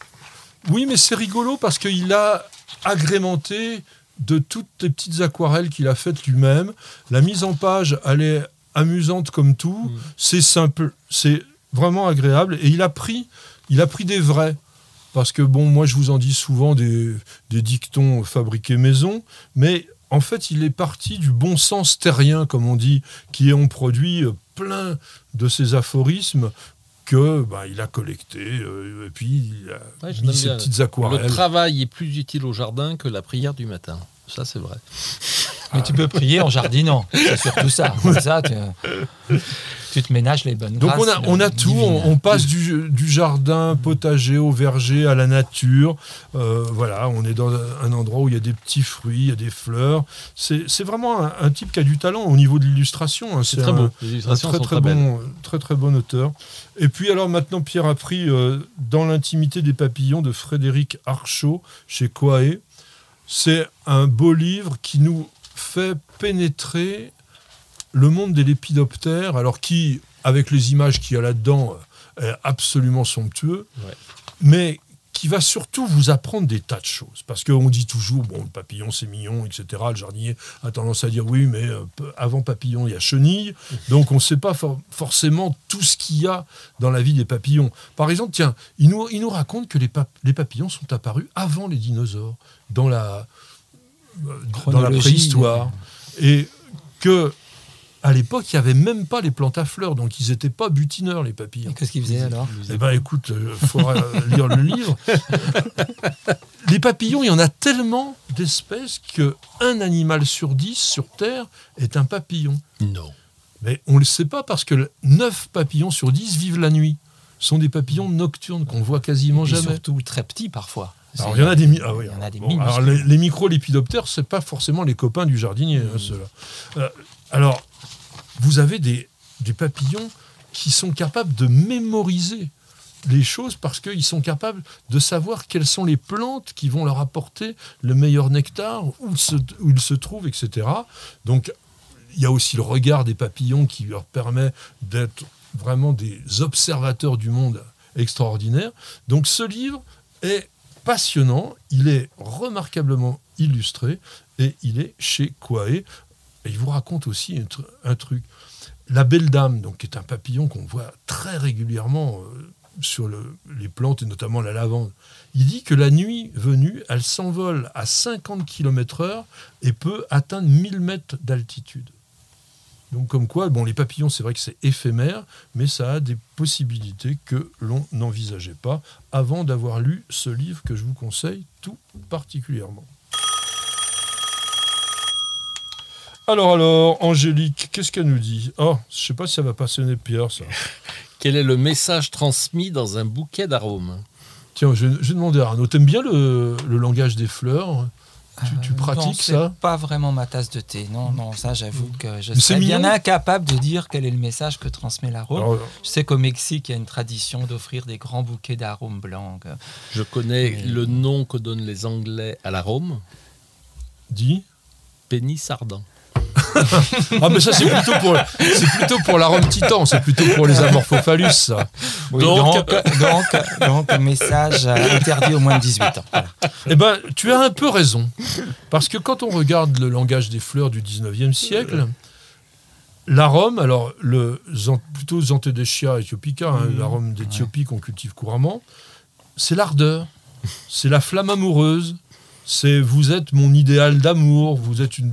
Oui, mais c'est rigolo parce qu'il a agrémenté de toutes les petites aquarelles qu'il a faites lui-même. La mise en page, elle est amusante comme tout. C'est simple, c'est vraiment agréable. Et il a pris, il a pris des vrais. Parce que, bon, moi, je vous en dis souvent des, des dictons fabriqués maison, mais en fait, il est parti du bon sens terrien, comme on dit, qui ont produit plein de ces aphorismes que bah, il a collecté euh, et puis il a Ouais, mis ses bien. petites aquarelles. Le travail est plus utile au jardin que la prière du matin. Ça, c'est vrai. Mais tu peux prier en jardinant. C'est surtout ça. Comme ça, tu, tu te ménages les bonnes Donc on a, on a euh, tout, on, on passe du, du jardin potager au verger à la nature. Euh, voilà, on est dans un endroit où il y a des petits fruits, il y a des fleurs. C'est c'est vraiment un, un type qui a du talent au niveau de l'illustration. hein. C'est très un- beau. Les un très sont très, bon, très très bon auteur. Et puis alors maintenant Pierre a pris euh, dans l'intimité des papillons de Frédéric Archaud chez Coaé. C'est un beau livre qui nous fait pénétrer le monde des lépidoptères, alors qui, avec les images qu'il y a là-dedans, est absolument somptueux, Ouais. mais qui va surtout vous apprendre des tas de choses. Parce qu'on dit toujours, bon, le papillon c'est mignon, etc. Le jardinier a tendance à dire, oui, mais euh, avant papillon, il y a chenille. Donc on ne sait pas for- forcément tout ce qu'il y a dans la vie des papillons. Par exemple, tiens, il nous, il nous raconte que les, pap- les papillons sont apparus avant les dinosaures, dans la, euh, dans la préhistoire. Et que à l'époque, il n'y avait même pas les plantes à fleurs, donc ils n'étaient pas butineurs, les papillons. Et Qu'est-ce qu'il faisait alors Eh ben écoute, il faudra lire le livre. Les papillons, il y en a tellement d'espèces que un animal sur dix sur Terre est un papillon. Non. Mais on ne le sait pas parce que 9 papillons sur 10 vivent la nuit. Ce sont des papillons nocturnes qu'on voit quasiment Et jamais. surtout très petit parfois. Alors, il y en a des, mi- ah oui, il y en a des bon, minuscules. alors, les, les micro-lépidoptères, c'est pas forcément les copains du jardinier, hein, ceux-là. Euh, alors, vous avez des, papillons qui sont capables de mémoriser les choses parce qu'ils sont capables de savoir quelles sont les plantes qui vont leur apporter le meilleur nectar, où, ils se trouvent, etc. Donc, il y a aussi le regard des papillons qui leur permet d'être vraiment des observateurs du monde extraordinaires. Donc, ce livre est passionnant, il est remarquablement illustré et il est chez Quae. Et il vous raconte aussi un, tr- un truc. La belle dame, donc, qui est un papillon qu'on voit très régulièrement euh, sur le- les plantes et notamment la lavande, il dit que la nuit venue, elle s'envole à 50 km/h et peut atteindre 1000 mètres d'altitude. Donc comme quoi, bon, les papillons, c'est vrai que c'est éphémère, mais ça a des possibilités que l'on n'envisageait pas avant d'avoir lu ce livre que je vous conseille tout particulièrement. Alors alors, Angélique, qu'est-ce qu'elle nous dit? Oh, je sais pas si ça va passionner Pierre, ça. Quel est le message transmis dans un bouquet d'arômes? Tiens, je, je vais demander à Arnaud, t'aimes bien le, le langage des fleurs? Tu, tu Euh, pratiques non, c'est ça pas vraiment ma tasse de thé. Non, non, ça j'avoue que je serais bien incapable de dire quel est le message que transmet l'arôme. Alors, Je sais qu'au Mexique, il y a une tradition d'offrir des grands bouquets d'arômes blancs. Je connais Mais- le nom que donnent les Anglais à l'arôme, Dis? pénis ardent. Ah, mais ça, c'est plutôt pour, c'est plutôt pour l'arôme titan, c'est plutôt pour les amorphophallus, ça. Oui, Donc- donc, donc, donc, message euh, interdit au moins de 18 ans. Voilà. Eh ben, tu as un peu raison. Parce que quand on regarde le langage des fleurs du 19e siècle, l'arôme, alors le, plutôt Zantedeschia ethiopica, hein, l'arôme d'Éthiopie qu'on cultive couramment, c'est l'ardeur, c'est la flamme amoureuse, c'est vous êtes mon idéal d'amour, vous êtes une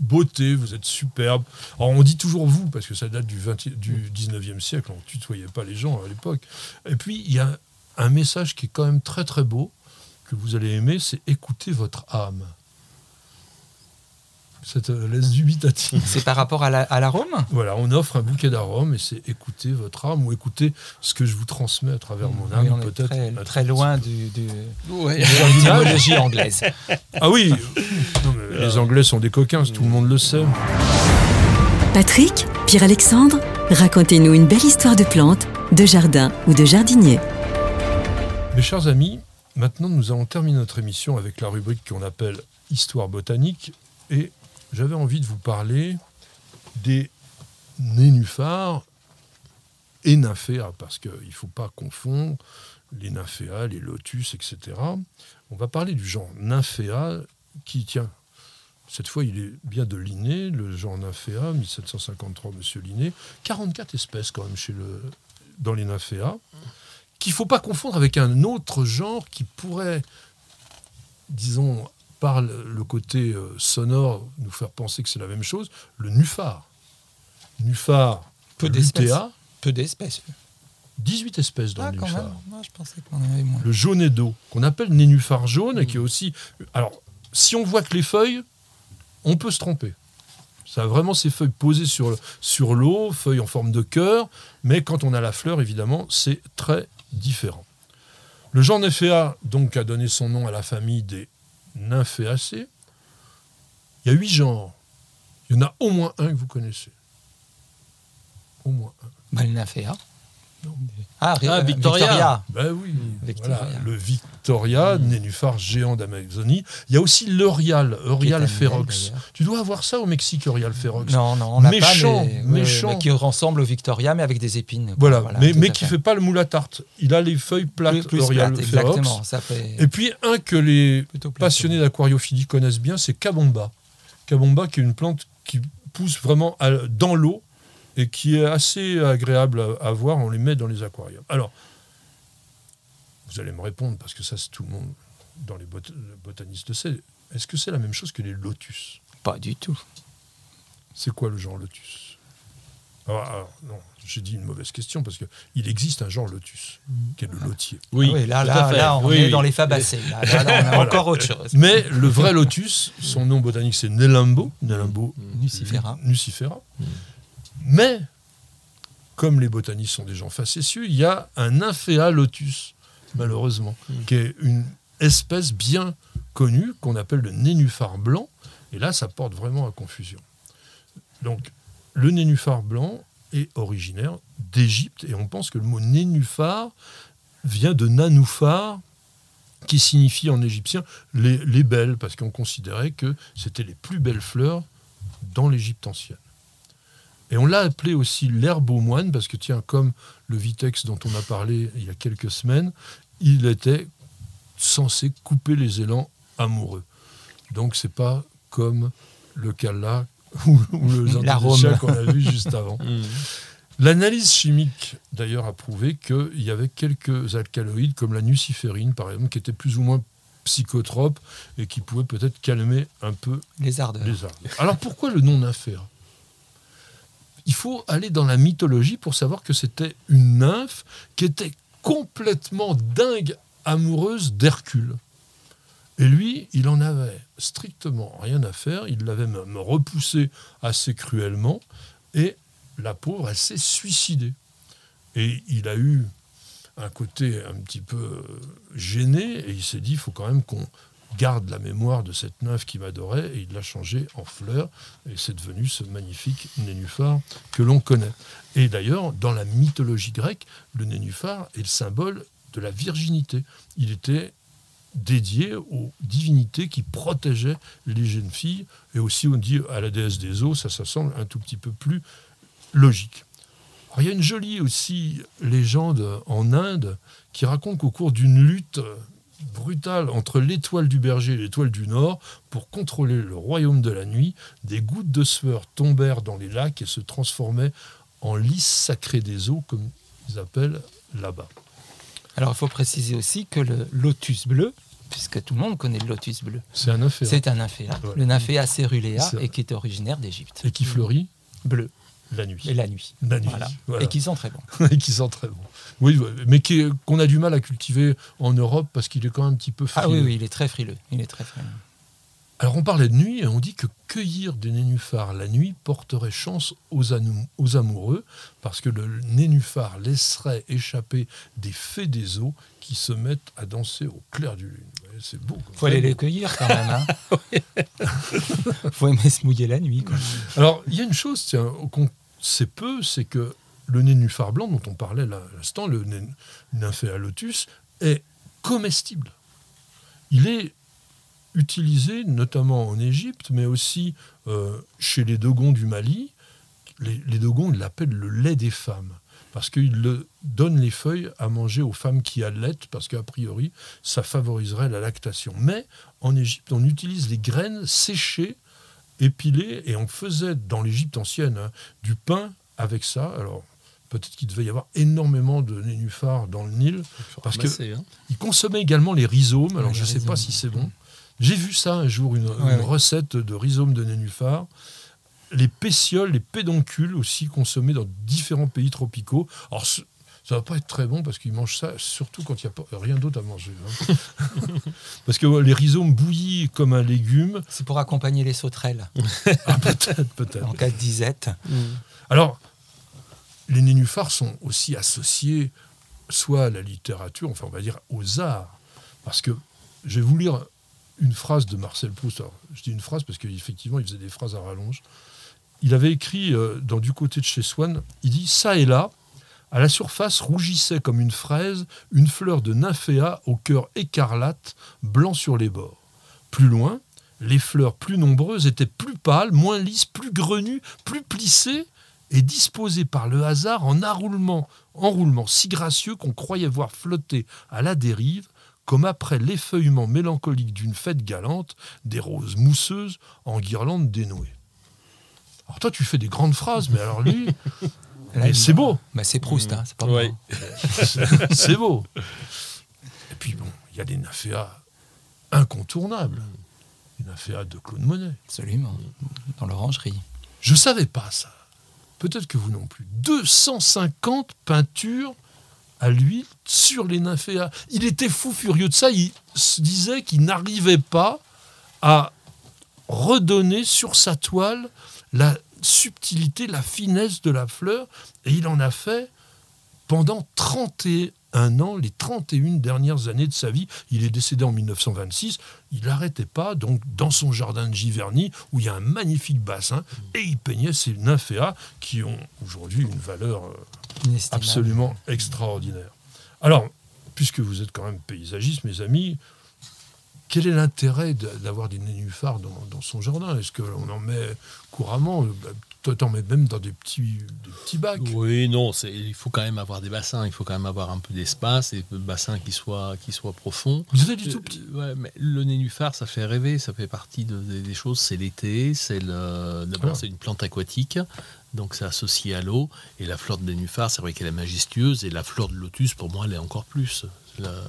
beauté, vous êtes superbe. Alors on dit toujours vous, parce que ça date du, 20 du 19e siècle, on ne tutoyait pas les gens à l'époque. Et puis il y a un message qui est quand même très très beau, que vous allez aimer, c'est écouter votre âme. Ça te laisse dubitatif. C'est par rapport à la- à l'arôme? Voilà, on offre un bouquet d'arômes et c'est écouter votre âme ou écouter ce que je vous transmets à travers mon âme, Oui, peut-être. très, loin du, du- Ouais. de l'étymologie anglaise. Ah oui, non, mais les Anglais sont des coquins, tout le monde le sait. Patrick, Pierre-Alexandre, racontez-nous une belle histoire de plantes, de jardin ou de jardinier. Mes chers amis, maintenant nous allons terminer notre émission avec la rubrique qu'on appelle Histoire botanique et j'avais envie de vous parler des nénuphars et nymphéas, parce qu'il ne faut pas confondre les nymphéas, les lotus, etc. On va parler du genre nymphéa qui tient. Cette fois, il est bien de Linné, le genre nymphéa, 1753, monsieur Linné. 44 espèces quand même chez le, dans les nymphéas, qu'il ne faut pas confondre avec un autre genre qui pourrait, disons, par le côté euh, sonore, nous faire penser que c'est la même chose, le nuphar. Nuphar, Peu d'espèces. Peu d'espèces. 18 espèces dans Ah, le nuphar. Moi, je pensais qu'on avait moins. Le jaunet d'eau, qu'on appelle nénuphar jaune, et Mm. qui est aussi. Alors, si on voit que les feuilles, on peut se tromper. Ça a vraiment ces feuilles posées sur, sur l'eau, feuilles en forme de cœur, mais quand on a la fleur, évidemment, c'est très différent. Le genre Nymphéa, donc, a donné son nom à la famille des Nymphéacées. Il y a huit genres. Il y en a au moins un que vous connaissez. Au moins un. Bah, le nymphéa. Ah, Ah, euh, Victoria. Ben oui, Victoria. voilà, le Victoria, nénuphar géant d'Amazonie. Il y a aussi l'Eurial, Eurial ferox. Tu dois avoir ça au Mexique, Eurial ferox. Non, non, on n'a pas, Méchant, mais, méchant. mais qui ressemble au Victoria, mais avec des épines. quoi. Voilà, mais, qui fait. fait pas le moule à tarte. Il a les feuilles plates, plus, plus Eurial plate, ferox. exactement. Ça fait Et puis un que les passionnés d'aquariophilie connaissent bien, c'est Cabomba. Cabomba, qui est une plante qui pousse vraiment à- dans l'eau et qui est assez agréable à, à voir. On les met dans les aquariums. Alors, vous allez me répondre, parce que ça, c'est tout le monde dans les bot- botanistes le sait. Est-ce que c'est la même chose que les lotus? Pas du tout. C'est quoi le genre lotus? Alors, alors, non, j'ai dit une mauvaise question parce qu'il existe un genre lotus, qui est le lotier. Oui, Ah oui, là, là, là, on Oui, est oui. dans les fabacées. Là, là, là, on a Voilà. encore autre chose. Mais le vrai lotus, son nom botanique c'est Nelimbo, Nelimbo Nucifera. nucifera. Mais, comme les botanistes sont des gens facétieux, il y a un nymphéa lotus, malheureusement, qui est une espèce bien connue qu'on appelle le nénuphar blanc. Et là, ça porte vraiment à confusion. Donc, le nénuphar blanc est originaire d'Égypte et on pense que le mot nénuphar vient de nanoufar, qui signifie en égyptien les, les belles, parce qu'on considérait que c'était les plus belles fleurs dans l'Égypte ancienne. Et on l'a appelé aussi l'herbe aux moines, parce que tiens, comme le vitex dont on a parlé il y a quelques semaines, il était censé couper les élans amoureux. Donc c'est pas comme le cas là ou, le. Zantidéchia qu'on a vu juste avant. Mm. L'analyse chimique, d'ailleurs, a prouvé qu'il y avait quelques alcaloïdes, comme la nuciférine, par exemple, qui étaient plus ou moins psychotropes et qui pouvaient peut-être calmer un peu Les ardeurs. les. Alors pourquoi le nom nymphéa Il faut aller dans la mythologie pour savoir que c'était une nymphe qui était complètement dingue amoureuse d'Hercule. Et lui, il en avait strictement rien à faire, il l'avait même repoussé assez cruellement, et la pauvre, elle s'est suicidée. Et il a eu un côté un petit peu gêné, et il s'est dit, il faut quand même qu'on garde la mémoire de cette nymphe qui m'adorait, et il l'a changée en fleur, et c'est devenu ce magnifique nénuphar que l'on connaît. Et d'ailleurs, dans la mythologie grecque, le nénuphar est le symbole de la virginité. Il était dédié aux divinités qui protégeaient les jeunes filles, et aussi on dit à la déesse des eaux, ça, ça semble un tout petit peu plus logique. Il y a une jolie aussi légende en Inde qui raconte qu'au cours d'une lutte brutale entre l'étoile du berger et l'étoile du nord, pour contrôler le royaume de la nuit, des gouttes de sueur tombèrent dans les lacs et se transformaient en lys sacrés des eaux, comme ils appellent là-bas. Alors, il faut préciser aussi que le lotus bleu, puisque tout le monde connaît le lotus bleu, C'est un nymphéa. c'est un nymphéa. Ouais. Le nymphéa cerulea et qui est originaire d'Égypte. Et qui fleurit Bleu. La nuit. Et la nuit. La nuit. Voilà. Voilà. Et qui sont très bons. et qui sent très bon. Oui, mais qu'on a du mal à cultiver en Europe parce qu'il est quand même un petit peu Ah frileux. oui, oui, il est très frileux. Il est très frileux. Alors on parlait de nuit et on dit que cueillir des nénuphars la nuit porterait chance aux, amoureux parce que le nénuphar laisserait échapper des fées des eaux qui se mettent à danser au clair du lune. C'est beau. faut aller les cueillir quand même. Hein. faut aimer se mouiller la nuit. Quoi. Alors, il y a une chose tiens, qu'on sait peu, c'est que le nénuphar blanc dont on parlait là, à l'instant, le nymphéa lotus, est comestible. Il est utilisé notamment en Égypte, mais aussi euh, chez les Dogons du Mali. Les, les Dogons l'appellent le lait des femmes parce qu'ils le donnent les feuilles à manger aux femmes qui allaitent, parce qu'a priori, ça favoriserait la lactation. Mais en Égypte, on utilise les graines séchées, épilées, et on faisait dans l'Égypte ancienne hein, du pain avec ça. Alors, peut-être qu'il devait y avoir énormément de nénuphars dans le Nil, parce qu'ils hein. consommaient également les rhizomes. Alors, je ne sais pas si c'est bon. J'ai vu ça un jour, une, recette de rhizomes de nénuphars les pétioles, les pédoncules aussi consommés dans différents pays tropicaux. Alors, ça va pas être très bon parce qu'ils mangent ça surtout quand il n'y a rien d'autre à manger. Hein. parce que les rhizomes bouillis comme un légume. C'est pour accompagner les sauterelles. ah, peut-être, peut-être. En cas de disette. Mm. Alors, les nénuphars sont aussi associés soit à la littérature, enfin on va dire aux arts. Parce que je vais vous lire une phrase de Marcel Proust. je dis une phrase parce qu'effectivement, il faisait des phrases à rallonge il avait écrit euh, dans Du côté de chez Swann, il dit Ça et là, à la surface rougissait comme une fraise une fleur de nymphéa au cœur écarlate, blanc sur les bords. Plus loin, les fleurs plus nombreuses étaient plus pâles, moins lisses, plus grenues, plus plissées et disposées par le hasard en enroulement, enroulement si gracieux qu'on croyait voir flotter à la dérive, comme après l'effeuillement mélancolique d'une fête galante, des roses mousseuses en guirlandes dénouées. Alors toi, tu fais des grandes phrases, mais alors lui, c'est beau. Bah, c'est Proust, hein, c'est pas c'est beau. Et puis bon, il y a des naféas incontournables. Une naféa de Claude Monet. Absolument, dans l'orangerie. Je savais pas ça. Peut-être que vous non plus. 250 peintures à lui sur les nymphéas. Il était fou furieux de ça. Il se disait qu'il n'arrivait pas à redonner sur sa toile la subtilité, la finesse de la fleur, et il en a fait pendant 31 ans, les 31 dernières années de sa vie. Il est décédé en 1926. Il n'arrêtait pas, donc, dans son jardin de Giverny, où il y a un magnifique bassin, et il peignait ces nymphéas qui ont aujourd'hui une valeur euh, absolument extraordinaire. Alors, puisque vous êtes quand même paysagiste, mes amis, quel est l'intérêt d'avoir des nénuphars dans, son jardin? Est-ce qu'on en met couramment bah, toi, t'en mets même dans des petits, petits bacs? Oui, non, il faut quand même avoir des bassins, il faut quand même avoir un peu d'espace et des bassins qui soient, qui soient profonds. Vous êtes du tout petit. Euh, ouais, mais le nénuphar, ça fait rêver, ça fait partie des choses. C'est l'été, c'est d'abord c'est une plante aquatique, donc c'est associé à l'eau. Et la fleur de nénuphar, c'est vrai qu'elle est majestueuse, et la fleur de lotus, pour moi, elle est encore plus. Euh,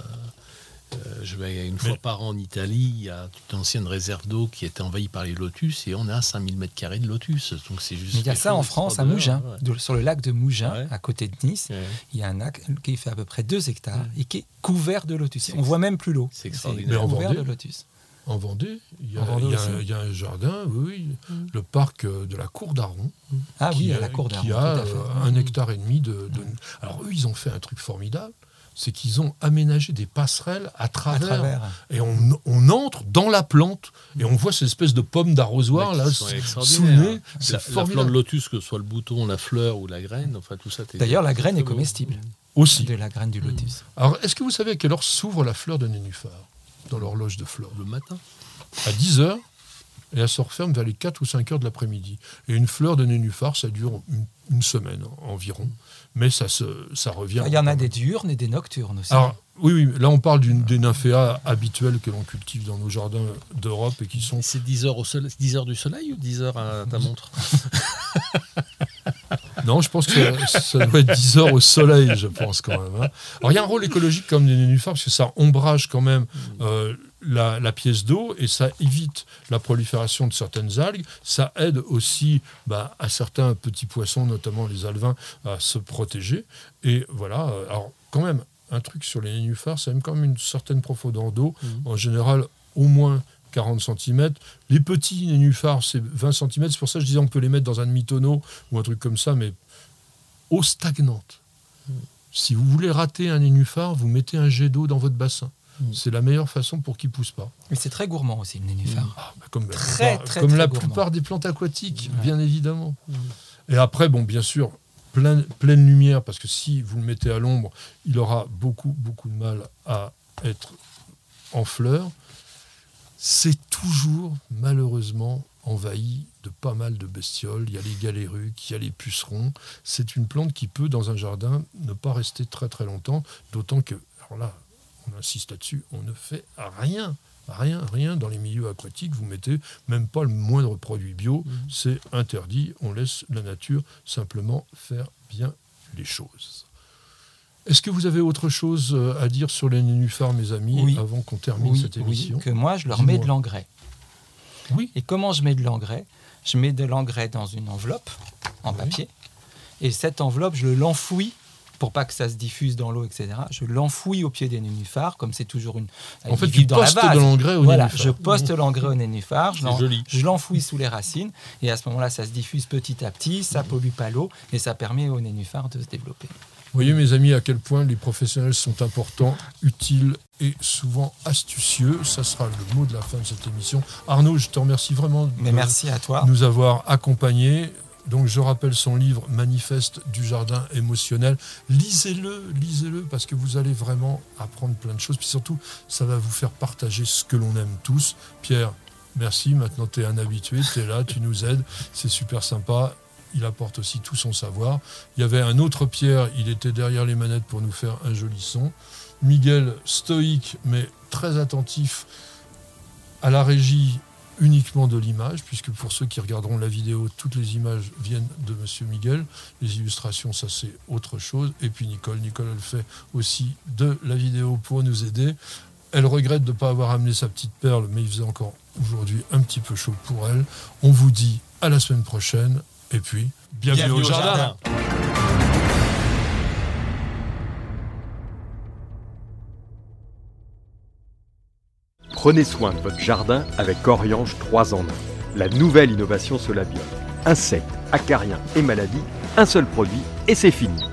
je vais une fois par an en Italie, il y a une ancienne réserve d'eau qui était envahie par les lotus et on a 5000 mètres carrés de lotus. Donc c'est juste. il y a ça en France, à Mougins, sur le lac de Mougins, à côté de Nice. Il y a un lac qui fait à peu près 2 hectares et qui est couvert de lotus. On voit même plus l'eau. C'est extraordinaire. couvert de lotus. En Vendée, il y, a, un jardin, oui, mm. le parc euh, de la Cour d'Aron. Ah oui, à la Cour d'Aron. Qui a euh, un hectare et demi de, de. Alors eux, ils ont fait un truc formidable c'est qu'ils ont aménagé des passerelles à travers, et on, entre dans la plante et on voit cette espèce de pomme d'arrosoir là sous le C'est la, la plante de lotus, que ce soit le bouton, la fleur ou la graine, enfin tout ça. D'ailleurs, la graine est comestible. Aussi. De la graine du lotus. Alors, est-ce que vous savez à quelle heure s'ouvre la fleur de nénuphar dans l'horloge de fleurs? Le matin. À 10 heures et elle se referme vers les 4 ou 5 heures de l'après-midi. Et une fleur de nénuphar, ça dure une, semaine environ mais ça, se, ça revient. Il y en a des diurnes et des nocturnes aussi. Alors, oui, oui, là on parle d'une, des nymphéas habituelles que l'on cultive dans nos jardins d'Europe et qui sont. C'est 10 heures, au soleil, 10 heures du soleil ou 10 heures à ta montre? Non, je pense que ça, doit être 10 heures au soleil, je pense quand même. Hein. Alors il y a un rôle écologique comme des nénuphars, parce que ça ombrage quand même euh, la, pièce d'eau et ça évite la prolifération de certaines algues. Ça aide aussi bah, à certains petits poissons, notamment les alevins, à se protéger. Et voilà, euh, alors quand même, un truc sur les nénuphars, c'est même quand même une certaine profondeur d'eau. Mmh. En général, au moins 40 cm. Les petits nénuphars, c'est 20 cm. C'est pour ça que je disais on peut les mettre dans un demi-tonneau ou un truc comme ça, mais eau stagnante. Mmh. Si vous voulez rater un nénuphar, vous mettez un jet d'eau dans votre bassin. C'est la meilleure façon pour qu'il pousse pas. Mais c'est très gourmand aussi le nénuphar. Ah, bah, comme très, la plupart, comme la plupart des plantes aquatiques, bien évidemment. Mm. Et après, bon, bien sûr, pleine, pleine lumière, parce que si vous le mettez à l'ombre, il aura beaucoup, beaucoup de mal à être en fleurs. c'est toujours malheureusement envahi de pas mal de bestioles. Il y a les galéruques, il y a les pucerons. C'est une plante qui peut, dans un jardin, ne pas rester très très longtemps, d'autant que, alors là, on insiste là-dessus, on ne fait rien. Rien, rien dans les milieux aquatiques, vous mettez même pas le moindre produit bio, mmh. c'est interdit, on laisse la nature simplement faire bien les choses. Est-ce que vous avez autre chose euh, à dire sur les nénuphars, mes amis, avant qu'on termine cette émission? Oui, que moi, je leur mets de l'engrais. Oui. Et comment je mets de l'engrais? Je mets de l'engrais dans une enveloppe en papier. Et cette enveloppe, je l'enfouis pour pas que ça se diffuse dans l'eau, etc. Je l'enfouis au pied des nénuphars, comme c'est toujours une. En fait, tu postes de l'engrais au voilà, Je poste l'engrais au nénuphar, je l'enfouis sous les racines, et à ce moment-là, ça se diffuse petit à petit, ça pollue pas l'eau, et ça permet au nénuphar de se développer. Vous voyez, mes amis, à quel point les professionnels sont importants, utiles et souvent astucieux. Ça sera le mot de la fin de cette émission. Arnaud, je te remercie vraiment de Mais merci à toi. nous avoir accompagnés. Donc je rappelle son livre Manifeste du jardin émotionnel. Lisez-le, lisez-le parce que vous allez vraiment apprendre plein de choses. Puis surtout, ça va vous faire partager ce que l'on aime tous. Pierre, merci. Maintenant, tu es un habitué, tu es là, tu nous aides. C'est super sympa. Il apporte aussi tout son savoir. Il y avait un autre Pierre, il était derrière les manettes pour nous faire un joli son. Miguel, stoïque mais très attentif à la régie uniquement de l'image, puisque pour ceux qui regarderont la vidéo, toutes les images viennent de Monsieur Miguel. Les illustrations, ça c'est autre chose. Et puis Nicole, Nicole, elle fait aussi de la vidéo pour nous aider. Elle regrette de ne pas avoir amené sa petite perle, mais il faisait encore aujourd'hui un petit peu chaud pour elle. On vous dit à la semaine prochaine, et puis bienvenue, au, jardin. Prenez soin de votre jardin avec Oriange 3 en 1. La nouvelle innovation Solabiol. Insectes, acariens et maladies, un seul produit et c'est fini.